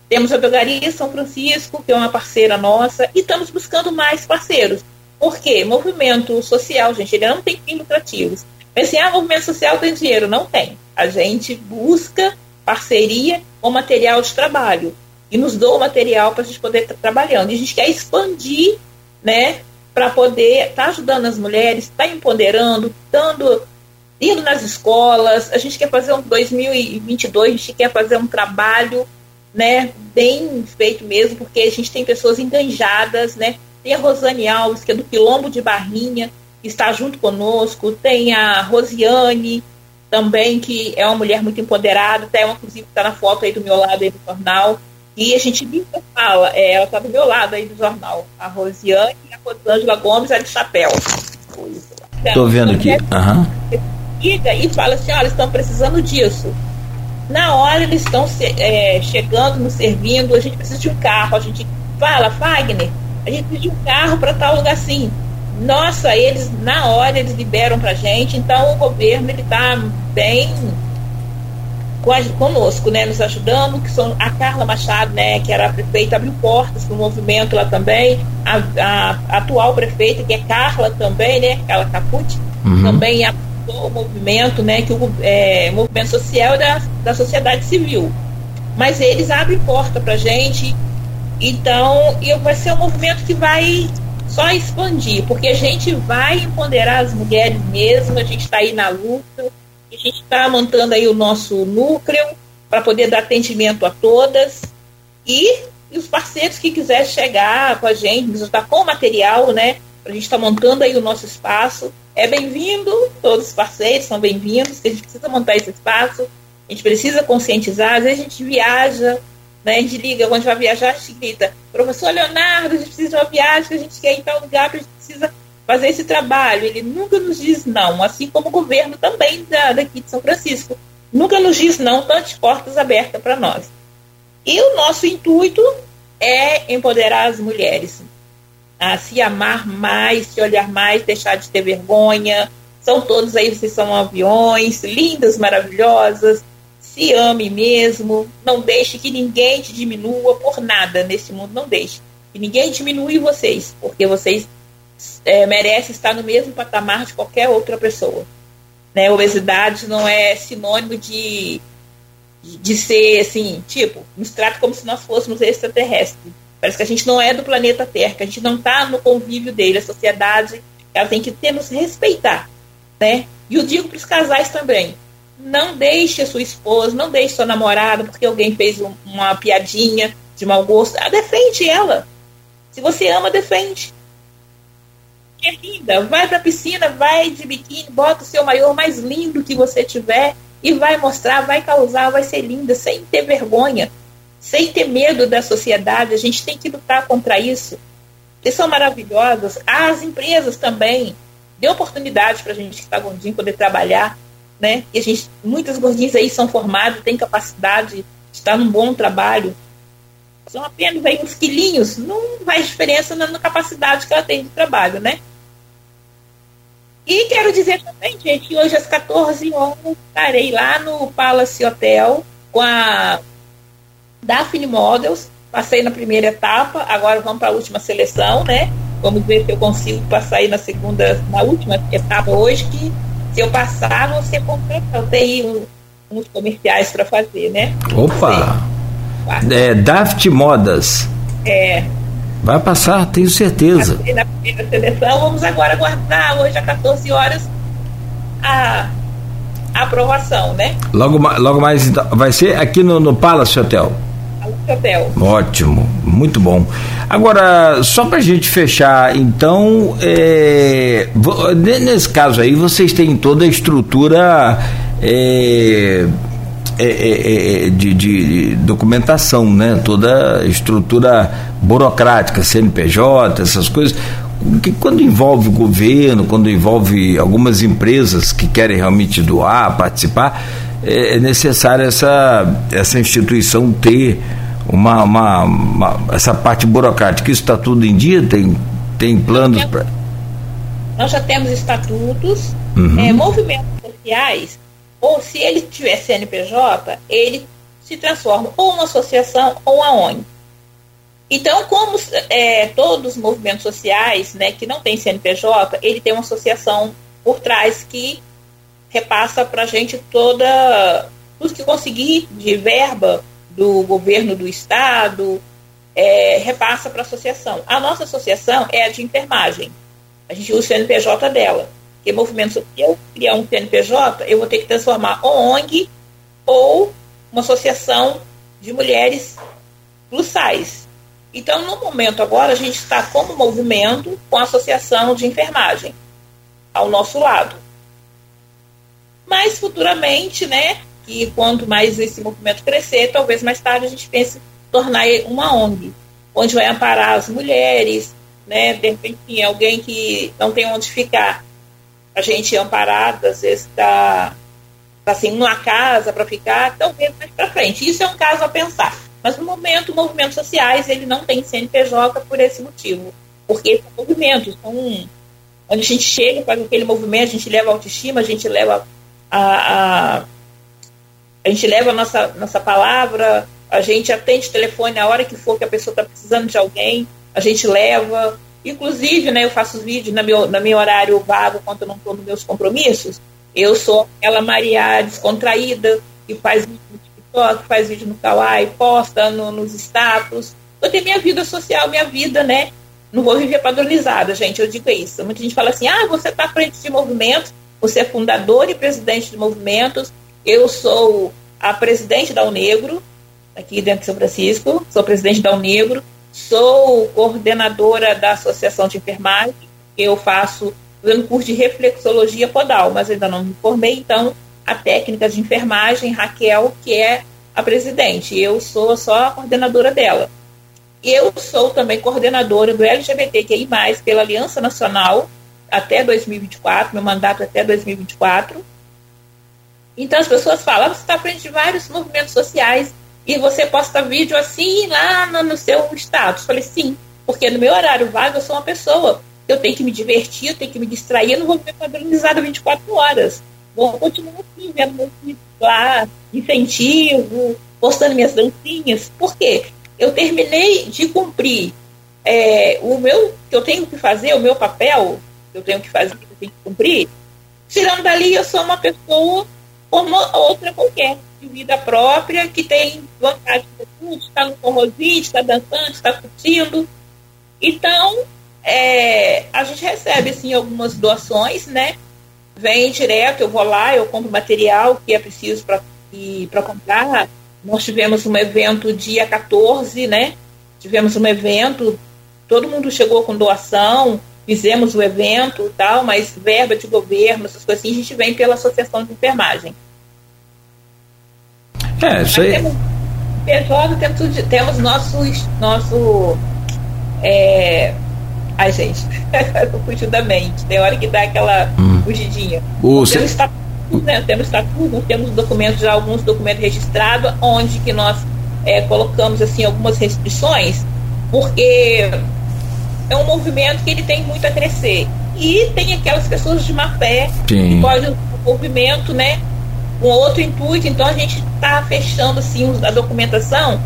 temos a Drogaria São Francisco, que é uma parceira nossa, e estamos buscando mais parceiros. Por quê? Movimento social, gente, ele não tem fins lucrativos. Mas assim, ah, movimento social tem dinheiro. Não tem. A gente busca parceria com material de trabalho e nos doa o material para a gente poder estar tá trabalhando. E a gente quer expandir, né, para poder estar tá ajudando as mulheres, estar tá empoderando, dando, indo nas escolas. A gente quer fazer um 2022, a gente quer fazer um trabalho, né, bem feito mesmo, porque a gente tem pessoas enganjadas, né. Tem a Rosane Alves, que é do Quilombo de Barrinha, está junto conosco, tem a Rosiane também, que é uma mulher muito empoderada, até uma, inclusive, está na foto aí do meu lado aí do jornal, e a gente nunca fala, é, ela está do meu lado aí do jornal, a Rosiane e a Rosângela Gomes, a de chapéu. Estou vendo aqui. Uhum. Liga e fala assim, olha, estão precisando disso. Na hora eles estão é, chegando, nos servindo, a gente precisa de um carro, a gente fala, Wagner, a gente precisa de um carro para tal lugar assim nossa, eles na hora eles liberam para gente, então o governo ele está bem conosco, né, nos ajudando, que são a Carla Machado, né, que era a prefeita, abriu portas para o movimento lá também, a, a, atual prefeita, que é Carla também, né, Carla Capucci, uhum. também apoiou o movimento, né, que o é, movimento social da, da sociedade civil. Mas eles abrem porta para gente, então e vai ser um movimento que vai só expandir, porque a gente vai empoderar as mulheres mesmo, a gente está aí na luta, a gente está montando aí o nosso núcleo para poder dar atendimento a todas e, e os parceiros que quiserem chegar com a gente, ajudar com material, né? A gente está montando aí o nosso espaço. É bem-vindo, todos os parceiros são bem-vindos, a gente precisa montar esse espaço, a gente precisa conscientizar, às vezes a gente viaja né? A gente liga, quando a gente vai viajar, a gente grita, professor Leonardo, a gente precisa de uma viagem, a gente quer ir em tal lugar, a gente precisa fazer esse trabalho. Ele nunca nos diz não, assim como o governo também da, daqui de São Francisco. Nunca nos diz não, tantas portas abertas para nós. E o nosso intuito é empoderar as mulheres a se amar mais, se olhar mais, deixar de ter vergonha. São todos aí, vocês são aviões, lindas, maravilhosas, se ame mesmo, não deixe que ninguém te diminua por nada nesse mundo, não deixe. Que ninguém diminui vocês, porque vocês é, merecem estar no mesmo patamar de qualquer outra pessoa. Né? Obesidade não é sinônimo de, de ser assim, tipo, nos trata como se nós fôssemos extraterrestres. Parece que a gente não é do planeta Terra, que a gente não está no convívio dele. A sociedade ela tem que ter nos respeitar. Né? E eu digo para os casais também não deixe a sua esposa, não deixe sua namorada porque alguém fez um, uma piadinha de mau gosto. Ah, defende ela. Se você ama, defende. É linda. Vai pra piscina, vai de biquíni, bota o seu maior mais lindo que você tiver e vai mostrar, vai causar, vai ser linda, sem ter vergonha, sem ter medo da sociedade. A gente tem que lutar contra isso. Eles são maravilhosos. As empresas também dê oportunidade para a gente que está gordinho poder trabalhar, né? E a gente, muitas gordinhas aí são formadas, têm capacidade de estar num bom trabalho. São apenas aí uns quilinhos, não faz diferença na, na capacidade que ela tem de trabalho, né? E quero dizer também, gente, que hoje às 14 horas estarei lá no Palace Hotel com a Daphne Models. Passei na primeira etapa, agora vamos para a última seleção, né? Vamos ver se eu consigo passar aí na segunda, na última etapa hoje, que se eu passar, ser contratado. Tem um, uns comerciais para fazer, né? Opa! É, Daft Modas. É, Vai passar, tenho certeza. Na primeira seleção, vamos agora aguardar hoje às 14 horas a, a aprovação, né? Logo, logo mais então, vai ser aqui no, no Palace Hotel. Ótimo, muito bom. Agora, só para a gente fechar, então, é, nesse caso aí, vocês têm toda a estrutura. É, é, é, é, de, de, documentação, né? toda a estrutura burocrática, CNPJ, essas coisas, que quando envolve o governo, quando envolve algumas empresas que querem realmente doar, participar, é, é necessário essa, essa instituição ter uma, uma, uma essa parte burocrática. Isso está tudo em dia? Tem, tem planos para. Nós já temos estatutos, uhum. é, movimentos sociais ou se ele tiver CNPJ, ele se transforma ou uma associação ou uma ONG. Então, como é, todos os movimentos sociais né, que não tem CNPJ, ele tem uma associação por trás que repassa para a gente toda tudo que conseguir de verba do governo do estado, é, repassa para a associação. A nossa associação é a de enfermagem. A gente usa o CNPJ dela. Porque movimento, se eu criar um CNPJ, eu vou ter que transformar ou ONG ou uma associação de mulheres plus size. Então, no momento agora, a gente está como movimento com a associação de enfermagem ao nosso lado. Mas futuramente, né, que quanto mais esse movimento crescer, talvez mais tarde a gente pense tornar uma ONG, onde vai amparar as mulheres, né, de repente alguém que não tem onde ficar, a gente amparado, às vezes está tá, assim, numa casa para ficar, talvez mais para frente. Isso é um caso a pensar. Mas no momento, movimentos sociais, ele não tem CNPJ por esse motivo. Porque são movimentos, são onde a gente chega, faz aquele movimento, a gente leva a autoestima, a gente leva a, a, a gente leva a nossa, nossa palavra, a gente atende o telefone a hora que for que a pessoa está precisando de alguém, a gente leva, Inclusive, né, eu faço vídeo no meu, no meu horário vago quando eu não estou nos meus compromissos. Eu sou aquela Maria descontraída que faz vídeo no TikTok, faz vídeo no Kawaii, posta no, nos status. Eu tenho minha vida social, minha vida, né? Não vou viver padronizada, gente, eu digo isso. Muita gente fala assim, ah, você está à frente de movimentos, você é fundador e presidente de movimentos, eu sou a presidente da Unegro, aqui dentro de São Francisco, sou presidente da Unegro, Sou coordenadora da Associação de Enfermagem, eu faço fazendo curso de reflexologia podal, mas ainda não me formei, então a técnica de enfermagem, Raquel, que é a presidente, eu sou só a coordenadora dela. Eu sou também coordenadora do LGBTQI+, pela Aliança Nacional, até 2024, meu mandato é até 2024. Então as pessoas falam, ah, você está frente de vários movimentos sociais, e você posta vídeo assim lá no, seu status. Falei, sim, porque no meu horário vago eu sou uma pessoa. Eu tenho que me divertir, eu tenho que me distrair, eu não vou me padronizada 24 horas. Vou continuar assim, vendo meus vídeos lá, incentivo, postando minhas dancinhas. Por quê? Eu terminei de cumprir é, o meu que eu tenho que fazer, o meu papel, que eu tenho que fazer, que eu tenho que cumprir. Tirando dali, eu sou uma pessoa como outra qualquer de vida própria, que tem vontade de tudo, está no forrozinho, está dançando, está curtindo. Então, é, a gente recebe assim, algumas doações, né? Vem direto, eu vou lá, eu compro material que é preciso para comprar. Nós tivemos um evento dia 14, né? Tivemos um evento, todo mundo chegou com doação, fizemos o evento tal, mas verba de governo, essas coisas assim, a gente vem pela Associação de Enfermagem. É, isso aí. Temos, PJ temos, temos nosso, nosso é, Ai, gente, <laughs> fugiu da mente. Tem hora que dá aquela hum. fugidinha. O temos, estatuto, né? temos estatuto, temos documentos, já alguns documentos registrados, onde que nós é, colocamos assim algumas restrições, porque é um movimento que ele tem muito a crescer. E tem aquelas pessoas de má fé Sim. que podem o movimento, né? Com outro intuito, então a gente está fechando assim a documentação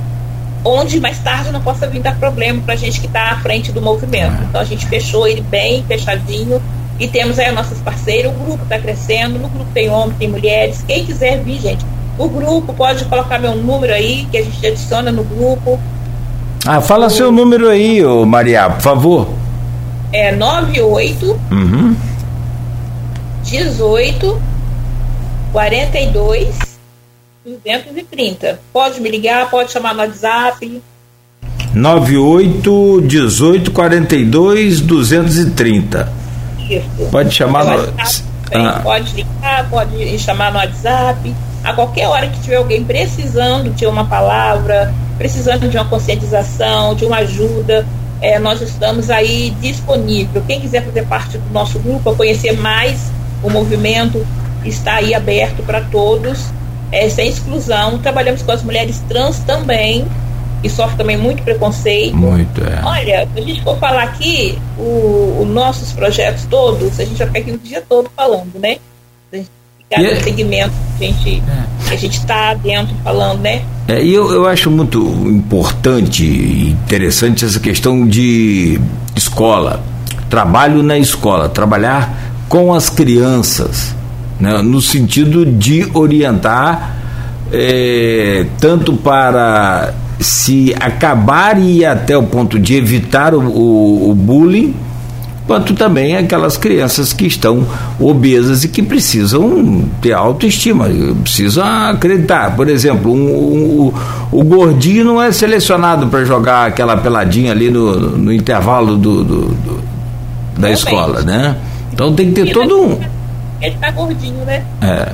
onde mais tarde não possa vir dar problema para a gente que está à frente do movimento. Então a gente fechou ele bem fechadinho e temos aí nossos parceiros. O grupo está crescendo, no grupo tem homens, tem mulheres. Quem quiser vir, gente, o grupo pode colocar meu número aí, que a gente adiciona no grupo. Ah, fala seu número aí, ô Maria, por favor. É 98 uhum. 18 42 230. Pode me ligar, pode chamar no WhatsApp. 98 18 42 230. Isso. Pode chamar no ah. Pode ligar, pode chamar no WhatsApp. A qualquer hora que tiver alguém precisando de uma palavra, precisando de uma conscientização, de uma ajuda, é, nós estamos aí disponível. Quem quiser fazer parte do nosso grupo, conhecer mais o movimento, está aí aberto para todos é, sem exclusão. Trabalhamos com as mulheres trans também, que sofrem também muito preconceito. Muito, é. Olha, se a gente for falar aqui, os nossos projetos todos, a gente vai ficar aqui o dia todo falando, né? Cada. É- segmento que a gente é. a gente está dentro falando, né? É, e eu, eu acho muito importante e interessante essa questão de escola, trabalho na escola, trabalhar com as crianças né, no sentido de orientar é, tanto para se acabar e ir até o ponto de evitar o, o, o bullying, quanto também aquelas crianças que estão obesas e que precisam ter autoestima, precisam acreditar. Por exemplo, um, um, o gordinho não é selecionado para jogar aquela peladinha ali no, no intervalo do, do, do da escola, né? Então tem que ter todo um ele tá gordinho, né? É.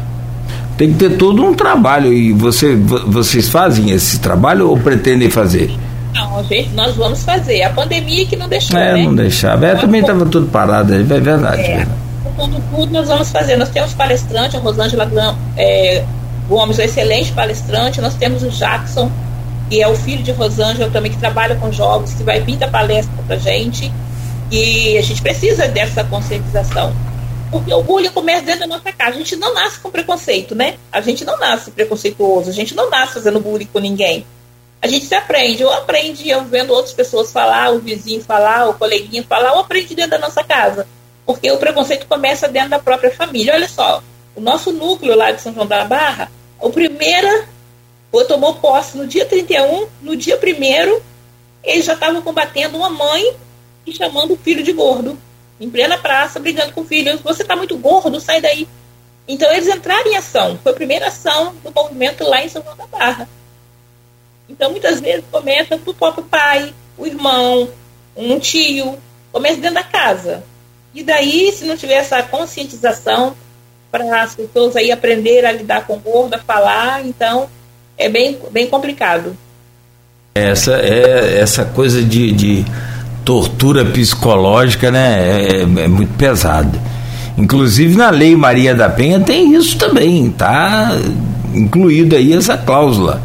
Tem que ter todo um trabalho e você, vocês fazem esse trabalho ou pretendem fazer? Não, gente, nós vamos fazer. A pandemia que não deixou, é, né? não deixava. É, também estava tudo parado, é verdade. É, tudo, tudo nós vamos fazer. Nós temos palestrante, a Rosângela é, Gomes, um excelente palestrante. Nós temos o Jackson, que é o filho de Rosângela também, que trabalha com jovens, que vai vir da palestra pra gente. E a gente precisa dessa conscientização. Porque o bullying começa dentro da nossa casa. A gente não nasce com preconceito, né? A gente não nasce preconceituoso, a gente não nasce fazendo bullying com ninguém. A gente se aprende. Eu aprendi eu vendo outras pessoas falar, o vizinho falar, o coleguinha falar, ou aprendi dentro da nossa casa. Porque o preconceito começa dentro da própria família. Olha só, o nosso núcleo lá de São João da Barra, o primeiro tomou posse no dia 31, no dia primeiro, eles já estavam combatendo uma mãe e chamando o filho de gordo em plena praça, brigando com o filho. Você está muito gordo, sai daí. Então eles entraram em ação. Foi a primeira ação do movimento lá em São João da Barra. Então muitas vezes começa do próprio pai, o irmão, um tio, começa dentro da casa. E daí, se não tiver essa conscientização para as pessoas aí aprenderem a lidar com o gordo, a falar, então é bem, bem complicado. Essa é essa coisa de, de tortura psicológica, né? É, é, muito pesado. Inclusive na Lei Maria da Penha tem isso também, tá incluído aí essa cláusula.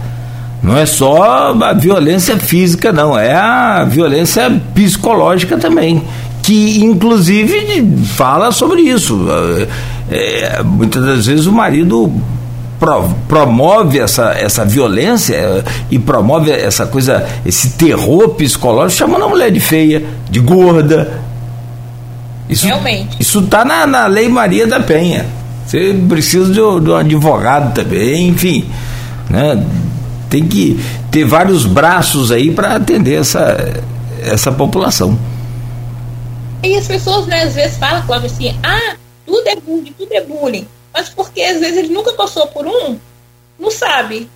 Não é só a violência física, não, é a violência psicológica também, que inclusive fala sobre isso. É, muitas das vezes o marido pro, promove essa, essa violência eh, e promove essa coisa, esse terror psicológico, chamando a mulher de feia, de gorda. Isso, Realmente. Isso está na, na Lei Maria da Penha. Você precisa de, de um advogado também, enfim. Né? Tem que ter vários braços aí para atender essa, essa população. E as pessoas, né, às vezes, falam, Cláudio, assim, ah, tudo é bullying, tudo é bullying mas porque às vezes ele nunca passou por um, não sabe.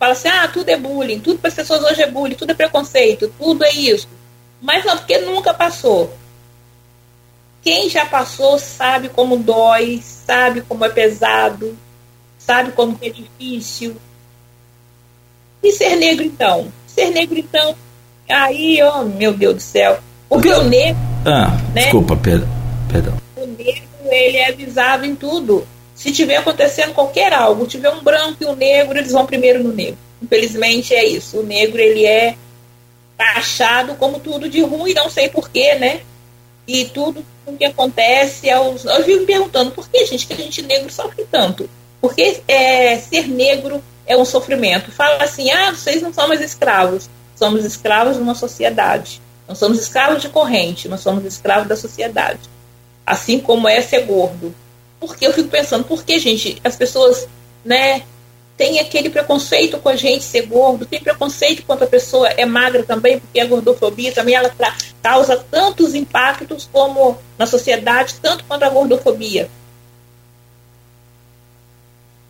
Fala assim, ah, tudo é bullying, tudo para as pessoas hoje é bullying, tudo é preconceito, tudo é isso. Mas não, porque nunca passou. Quem já passou sabe como dói, sabe como é pesado, sabe como é difícil. E ser negro, então? Ser negro, então, aí, oh, meu Deus do céu. Porque o negro. Ah, né? desculpa, perdão. perdão. O negro, ele é avisado em tudo. Se tiver acontecendo qualquer algo, tiver um branco e um negro, eles vão primeiro no negro. Infelizmente é isso. O negro, ele é taxado como tudo de ruim, não sei porquê, né? E tudo o que acontece aos. Eu vivo me perguntando por que, gente, que a gente negro sofre tanto? Porque é, ser negro é um sofrimento. Fala assim, ah, vocês não são mais escravos. Somos escravos de uma sociedade. Não somos escravos de corrente, mas somos escravos da sociedade. Assim como é ser gordo. Porque eu fico pensando, por que, gente, as pessoas, né, tem aquele preconceito com a gente ser gordo, tem preconceito quando a pessoa é magra também, porque a gordofobia também ela causa tantos impactos como na sociedade, tanto quanto a gordofobia.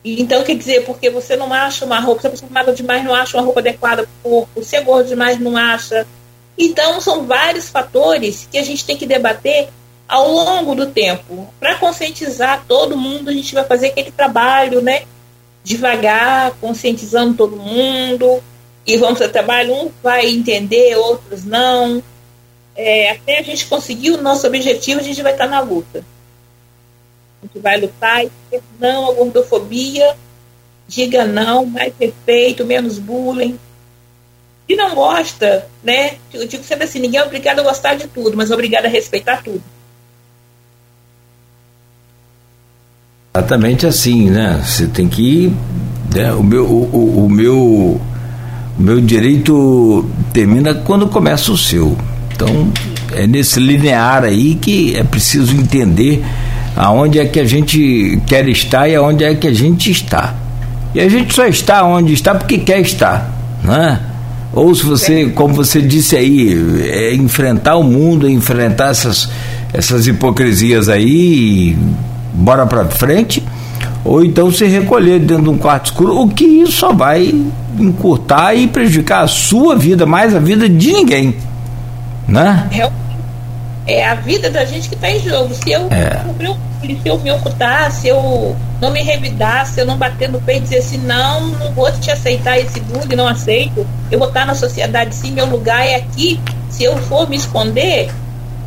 Então, quer dizer, porque você não acha uma roupa, pessoa é magra demais não acha uma roupa adequada para o corpo, se é gordo demais não acha. Então, são vários fatores que a gente tem que debater ao longo do tempo. Para conscientizar todo mundo, a gente vai fazer aquele trabalho, né? devagar, conscientizando todo mundo, e vamos ao trabalho, um vai entender, outros não. É, até a gente conseguir o nosso objetivo, a gente vai estar na luta. A gente vai lutar e não à gordofobia, diga não, mais respeito, menos bullying. Se não gosta, né? Eu digo sempre assim, ninguém é obrigado a gostar de tudo, mas obrigado a respeitar tudo. Exatamente assim, né? Você tem que. Né? O, meu, o, o, meu, o meu direito termina quando começa o seu. Então, é nesse linear aí que é preciso entender aonde é que a gente quer estar e aonde é que a gente está. E a gente só está onde está porque quer estar, né? Ou se você, como você disse aí, é enfrentar o mundo, é enfrentar essas, essas hipocrisias aí bora para frente, ou então se recolher dentro de um quarto escuro, o que isso só vai encurtar e prejudicar a sua vida, mais a vida de ninguém. Né? É, é a vida da gente que está em jogo. Se eu é. se eu me ocultar, se eu não me revidar, se eu não bater no peito e dizer assim, não, não vou te aceitar esse bullying, não aceito, eu vou estar na sociedade sim, meu lugar é aqui. Se eu for me esconder,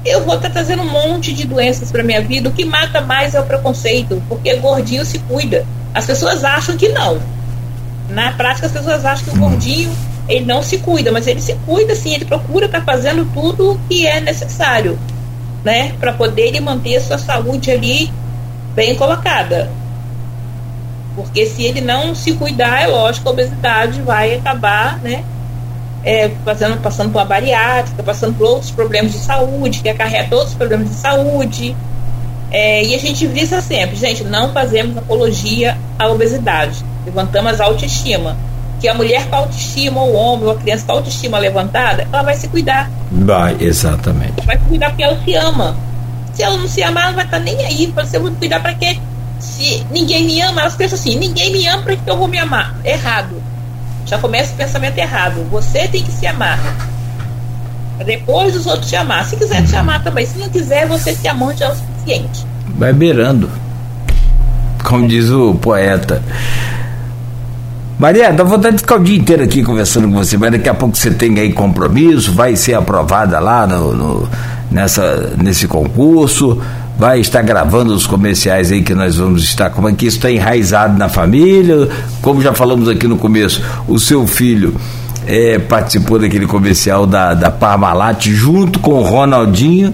eu vou estar trazendo um monte de doenças para minha vida. O que mata mais é o preconceito, porque gordinho se cuida. As pessoas acham que não. Na prática, as pessoas acham que o gordinho ele não se cuida, mas ele se cuida sim, ele procura estar tá fazendo tudo o que é necessário, né, para poder ele manter a sua saúde ali bem colocada. Porque se ele não se cuidar, é lógico, a obesidade vai acabar, né, é, passando, passando por uma bariátrica, passando por outros problemas de saúde, que acarreta outros problemas de saúde. É, e a gente visa sempre, gente, não fazemos apologia à obesidade, levantamos a autoestima. Que a mulher com autoestima, ou o homem, ou a criança com autoestima levantada, ela vai se cuidar. Vai, exatamente. Vai se cuidar porque ela se ama. Se ela não se amar, ela não vai estar nem aí. Você vai cuidar para quê? Se ninguém me ama, elas pensam assim: ninguém me ama, para que eu vou me amar? Errado já começa o pensamento errado. Você tem que se amar. Depois os outros te amar. Se quiser te amar também. Se não quiser, você se amante é o suficiente. Vai beirando. Como diz o poeta. Maria, dá vontade de ficar o dia inteiro aqui conversando com você, mas daqui a pouco você tem aí compromisso, vai ser aprovada lá no, no nessa, nesse concurso vai estar gravando os comerciais aí que nós vamos estar, como é que isso está enraizado na família, como já falamos aqui no começo, o seu filho é, participou daquele comercial da, da Parmalat junto com o Ronaldinho,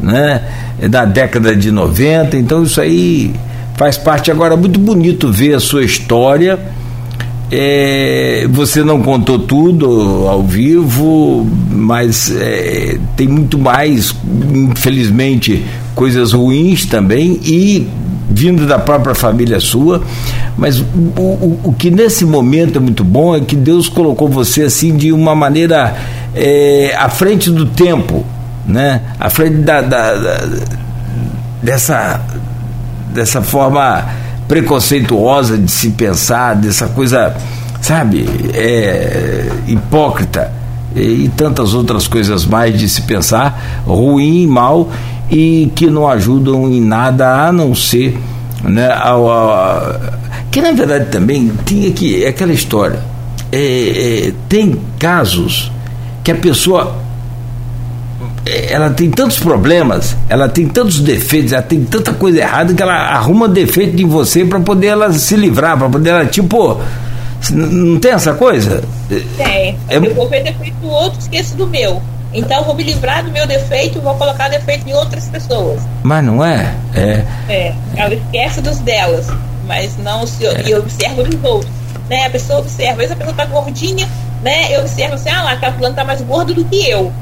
né? É da década de 90, então isso aí faz parte agora muito bonito ver a sua história. É, você não contou tudo ao vivo, mas é, tem muito mais, infelizmente, coisas ruins também e vindo da própria família sua, mas o, o, o, que nesse momento é muito bom é que Deus colocou você assim de uma maneira é, à frente do tempo, né? À frente da, da, da dessa dessa forma preconceituosa de se pensar, dessa coisa, sabe, é, hipócrita e, e tantas outras coisas mais de se pensar, ruim e mal e que não ajudam em nada a não ser né, que na verdade também tinha que é aquela história é, é, tem casos que a pessoa ela tem tantos problemas, ela tem tantos defeitos, ela tem tanta coisa errada que ela arruma defeito em você para poder ela se livrar, para poder ela, tipo, não tem essa coisa? Tem. É... Eu vou ver defeito do outro, esqueço do meu. Então eu vou me livrar do meu defeito e vou colocar defeito em outras pessoas. Mas não é? É. É. Ela esquece dos delas, mas não se é. e observa dos outros. Né? A pessoa observa, às vezes a pessoa tá gordinha, né? Eu observo assim, ah lá, aquela fulano tá mais gordo do que eu.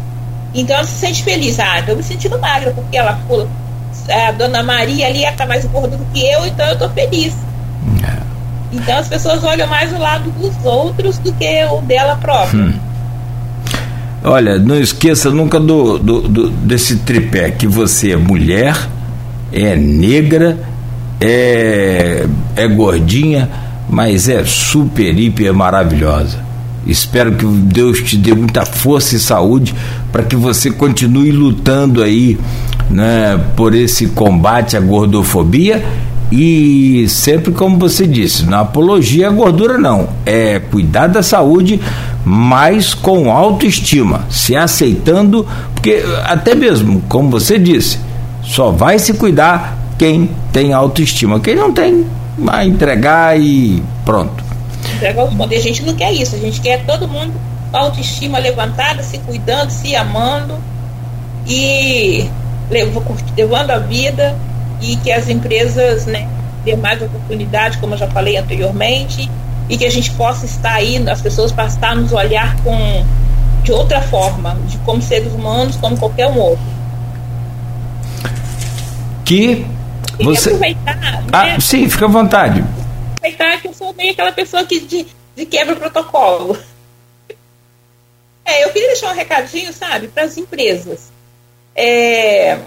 Então ela se sente feliz. Ah, tô me sentindo magra, porque ela pula. A dona Maria ali está mais gorda do que eu, então eu tô feliz. É. Então as pessoas olham mais o lado dos outros do que o dela própria. Hum. Olha, não esqueça nunca do, do, do, desse tripé que você é mulher, é negra, é, é gordinha, mas é super, hiper maravilhosa. Espero que Deus te dê muita força e saúde para que você continue lutando aí né, por esse combate à gordofobia e sempre como você disse, na apologia à gordura não, é cuidar da saúde, mas com autoestima, se aceitando, porque até mesmo, como você disse, só vai se cuidar quem tem autoestima. Quem não tem, vai entregar e pronto. Entregar os pontos. E a gente não quer isso, a gente quer todo mundo autoestima levantada, se cuidando, se amando e levando a vida e que as empresas né, tenham mais oportunidade, como eu já falei anteriormente, e que a gente possa estar aí, as pessoas passar a nos olhar com, de outra forma, de como seres humanos, como qualquer um outro. Que você. Aproveitar, ah, né? sim, fica à vontade. Aproveitar que eu sou meio aquela pessoa que de, de quebra o protocolo. É, eu queria deixar um recadinho, sabe, para as empresas. É,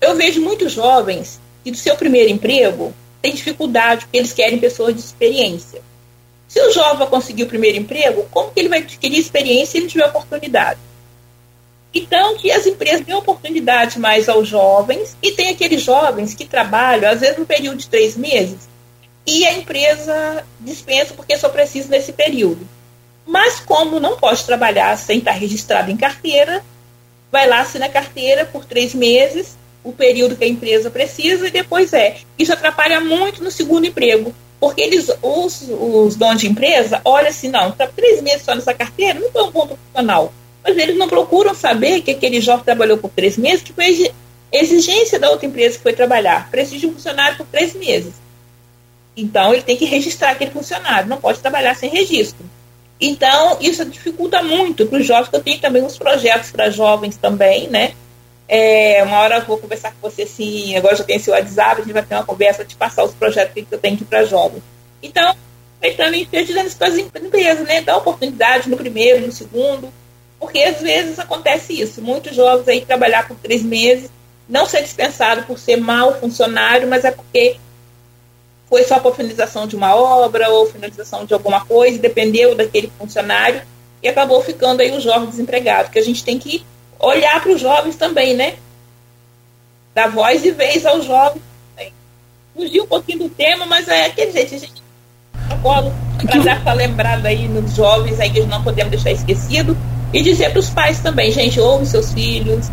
eu vejo muitos jovens que do seu primeiro emprego têm dificuldade porque eles querem pessoas de experiência. Se o jovem conseguir o primeiro emprego, como que ele vai adquirir experiência se ele tiver oportunidade? Então, que as empresas dêem oportunidade mais aos jovens e tem aqueles jovens que trabalham, às vezes, no período de três meses, e a empresa dispensa porque só precisa nesse período. Mas como não pode trabalhar sem estar registrado em carteira, vai lá, assina a carteira por três meses, o período que a empresa precisa, e depois é. Isso atrapalha muito no segundo emprego, porque eles, os, os donos de empresa olham assim, não, está três meses só nessa carteira, não foi um bom profissional mas eles não procuram saber que aquele jovem trabalhou por três meses, que foi exigência da outra empresa que foi trabalhar. Precisa de um funcionário por três meses. Então, ele tem que registrar aquele funcionário, não pode trabalhar sem registro. Então, isso dificulta muito para os jovens, eu tenho também uns projetos para jovens também, né? É, uma hora eu vou conversar com você sim, agora já tem esse WhatsApp, a gente vai ter uma conversa de passar os projetos que eu tenho aqui para jovens. Então, aproveitando e dizendo isso para as empresas, né? Dá oportunidade no primeiro, no segundo, porque às vezes acontece isso. Muitos jovens aí trabalhar por três meses, não ser dispensado por ser mau funcionário, mas é porque foi só para finalização de uma obra ou finalização de alguma coisa, dependeu daquele funcionário e acabou ficando aí o jovem desempregado. Que a gente tem que olhar para os jovens também, né? Dar voz e vez aos jovens. Fugiu um pouquinho do tema, mas é aquele jeito, a gente acordo para dar essa lembrada aí nos jovens aí que não podemos deixar esquecido e dizer para os pais também, gente, ouve seus filhos,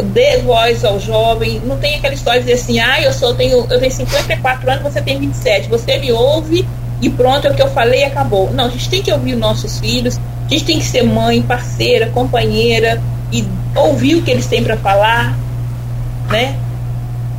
dê voz ao jovem, não tem aquela história de dizer assim, ah, eu sou, tenho, eu tenho 54 anos, você tem 27, você me ouve e pronto, é o que eu falei acabou. Não, a gente tem que ouvir os nossos filhos, a gente tem que ser mãe, parceira, companheira e ouvir o que eles têm para falar, né?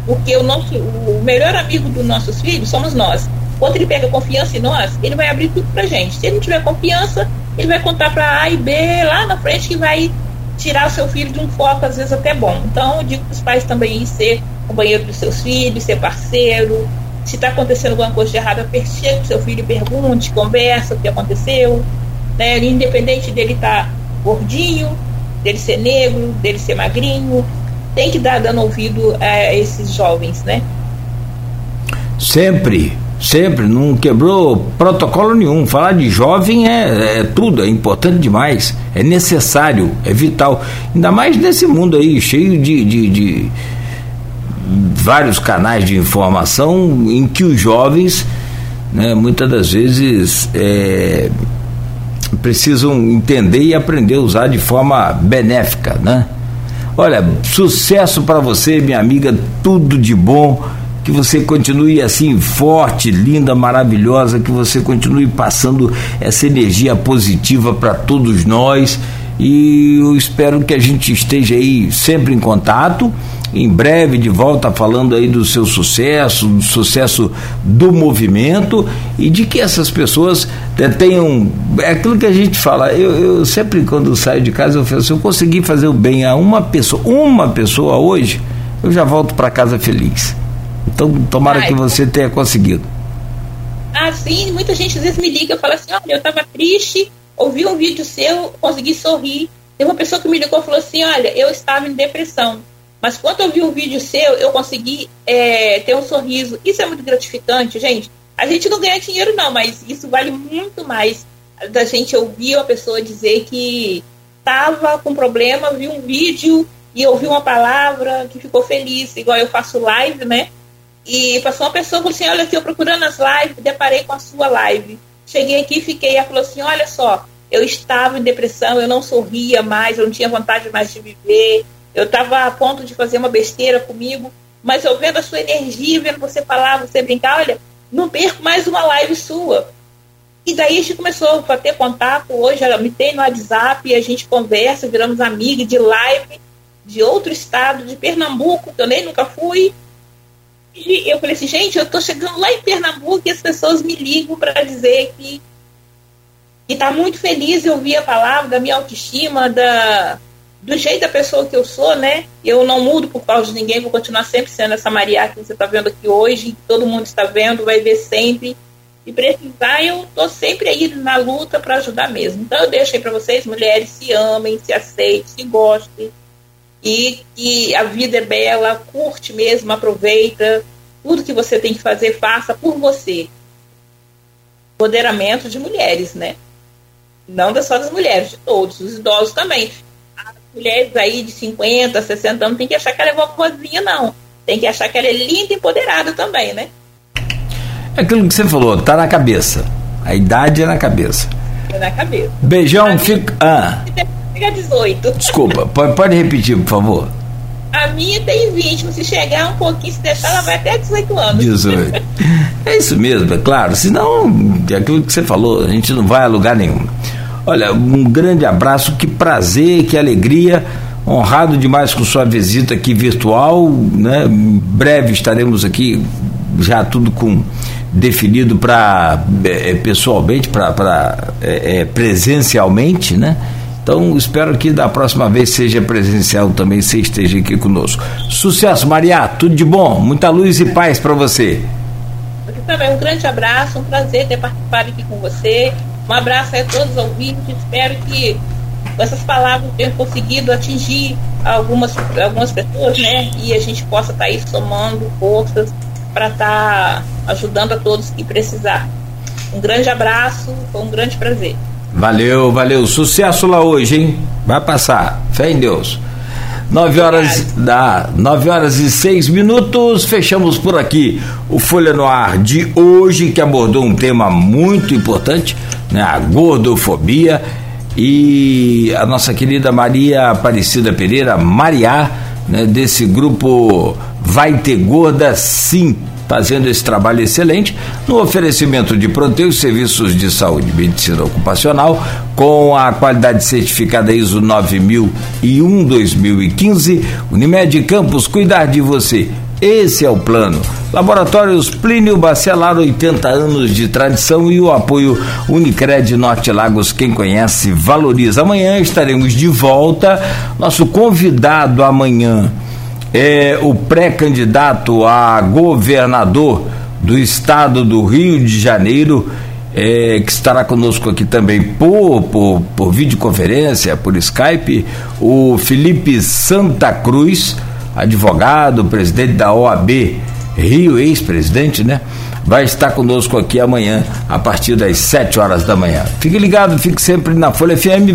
Porque o nosso, o melhor amigo dos nossos filhos somos nós. Quando ele pega confiança em nós, ele vai abrir tudo pra gente. Se ele não tiver confiança, ele vai contar para A e B lá na frente que vai tirar o seu filho de um foco, às vezes até bom. Então, eu digo para os pais também ser companheiro dos seus filhos, ser parceiro. Se está acontecendo alguma coisa de errada, para o seu filho pergunte, conversa o que aconteceu. Né? Independente dele estar tá gordinho, dele ser negro, dele ser magrinho, tem que dar dando ouvido a esses jovens, né? Sempre Sempre, não quebrou protocolo nenhum. Falar de jovem é, é, tudo, é importante demais, é necessário, é vital. Ainda mais nesse mundo aí, cheio de, de, de vários canais de informação em que os jovens, né, muitas das vezes, é, precisam entender e aprender a usar de forma benéfica, né? Olha, sucesso para você, minha amiga, tudo de bom. Que você continue assim forte, linda, maravilhosa, que você continue passando essa energia positiva para todos nós. E eu espero que a gente esteja aí sempre em contato em breve de volta falando aí do seu sucesso, do sucesso do movimento e de que essas pessoas tenham. É aquilo que a gente fala. Eu, eu sempre, quando saio de casa, eu falo: se eu conseguir fazer o bem a uma pessoa, uma pessoa hoje, eu já volto para casa feliz. Então, tomara Ai, que você tenha conseguido. Ah, sim, muita gente às vezes me liga e fala assim: olha, eu estava triste, ouvi um vídeo seu, consegui sorrir. Tem uma pessoa que me ligou e falou assim: olha, eu estava em depressão mas quando eu vi um vídeo seu, eu consegui é, ter um sorriso. Isso é muito gratificante, gente. A gente não ganha dinheiro, não, mas isso vale muito mais da gente ouvir uma pessoa dizer que estava com problema, viu um vídeo e ouviu uma palavra que ficou feliz, igual eu faço live, né? E passou uma pessoa e falou assim: Olha, aqui eu procurando as lives, deparei com a sua live. Cheguei aqui, fiquei, ela falou assim: Olha só, eu estava em depressão, eu não sorria mais, eu não tinha vontade mais de viver, eu estava a ponto de fazer uma besteira comigo, mas eu vendo a sua energia, vendo você falar, você brincar, olha, não perco mais uma live sua. E daí a gente começou a ter contato. Hoje ela me tem no WhatsApp a gente conversa, viramos amigas de live de outro estado, de Pernambuco, que eu nem nunca fui. E eu falei assim, gente, eu estou chegando lá em Pernambuco e as pessoas me ligam para dizer que está muito feliz em ouvir a palavra da minha autoestima, da, do jeito da pessoa que eu sou, né? Eu não mudo por causa de ninguém, vou continuar sempre sendo essa Maria que você está vendo aqui hoje, todo mundo está vendo, vai ver sempre. E precisar, eu tô sempre aí na luta para ajudar mesmo. Então eu deixo aí para vocês, mulheres, se amem, se aceitem, se gostem. E que a vida é bela, curte mesmo, aproveita. Tudo que você tem que fazer, faça por você. Empoderamento de mulheres, né? Não só das mulheres, de todos, os idosos também mulheres aí de 50, 60 anos tem que achar que ela é vovozinha, não. Tem que achar que ela é linda e empoderada também, né? É aquilo que você falou, tá na cabeça. A idade é na cabeça. É na cabeça. Beijão, fica. Ah. Fica 18. Desculpa, pode, pode repetir, por favor. A minha tem 20, mas se chegar um pouquinho, se deixar, ela vai até 18 anos. 18. <laughs> é isso mesmo, é claro. Senão, é aquilo que você falou, a gente não vai a lugar nenhum. Olha, um grande abraço, que prazer, que alegria. Honrado demais com sua visita aqui virtual, né? Em breve estaremos aqui já tudo com definido para é, é, pessoalmente, para é, é, presencialmente, né? Então espero que da próxima vez seja presencial também, você esteja aqui conosco. Sucesso, Maria, tudo de bom, muita luz e paz para você. Você também, um grande abraço, um prazer ter participado aqui com você. Um abraço a todos os ouvintes. Espero que essas palavras tenham conseguido atingir algumas, algumas pessoas, né? E a gente possa estar tá aí somando forças para estar tá ajudando a todos que precisar. Um grande abraço, foi um grande prazer. Valeu, valeu. Sucesso lá hoje, hein? Vai passar. Fé em Deus. 9 horas da 9 horas e 6 minutos, fechamos por aqui o Folha no Ar de hoje, que abordou um tema muito importante, né, a gordofobia. E a nossa querida Maria Aparecida Pereira, Mariá, né, desse grupo Vai Ter Gorda Sim, fazendo esse trabalho excelente no oferecimento de proteus serviços de saúde e medicina ocupacional com a qualidade certificada ISO 9001-2015. Unimed Campos, cuidar de você. Esse é o plano. Laboratórios Plínio Bacelar, 80 anos de tradição e o apoio Unicred Norte Lagos. Quem conhece, valoriza. Amanhã estaremos de volta. Nosso convidado amanhã é o pré-candidato a governador do estado do Rio de Janeiro, é, que estará conosco aqui também por, por, por videoconferência, por Skype, o Felipe Santa Cruz, advogado, presidente da OAB Rio, ex-presidente, né? Vai estar conosco aqui amanhã, a partir das 7 horas da manhã. Fique ligado, fique sempre na Folha FM.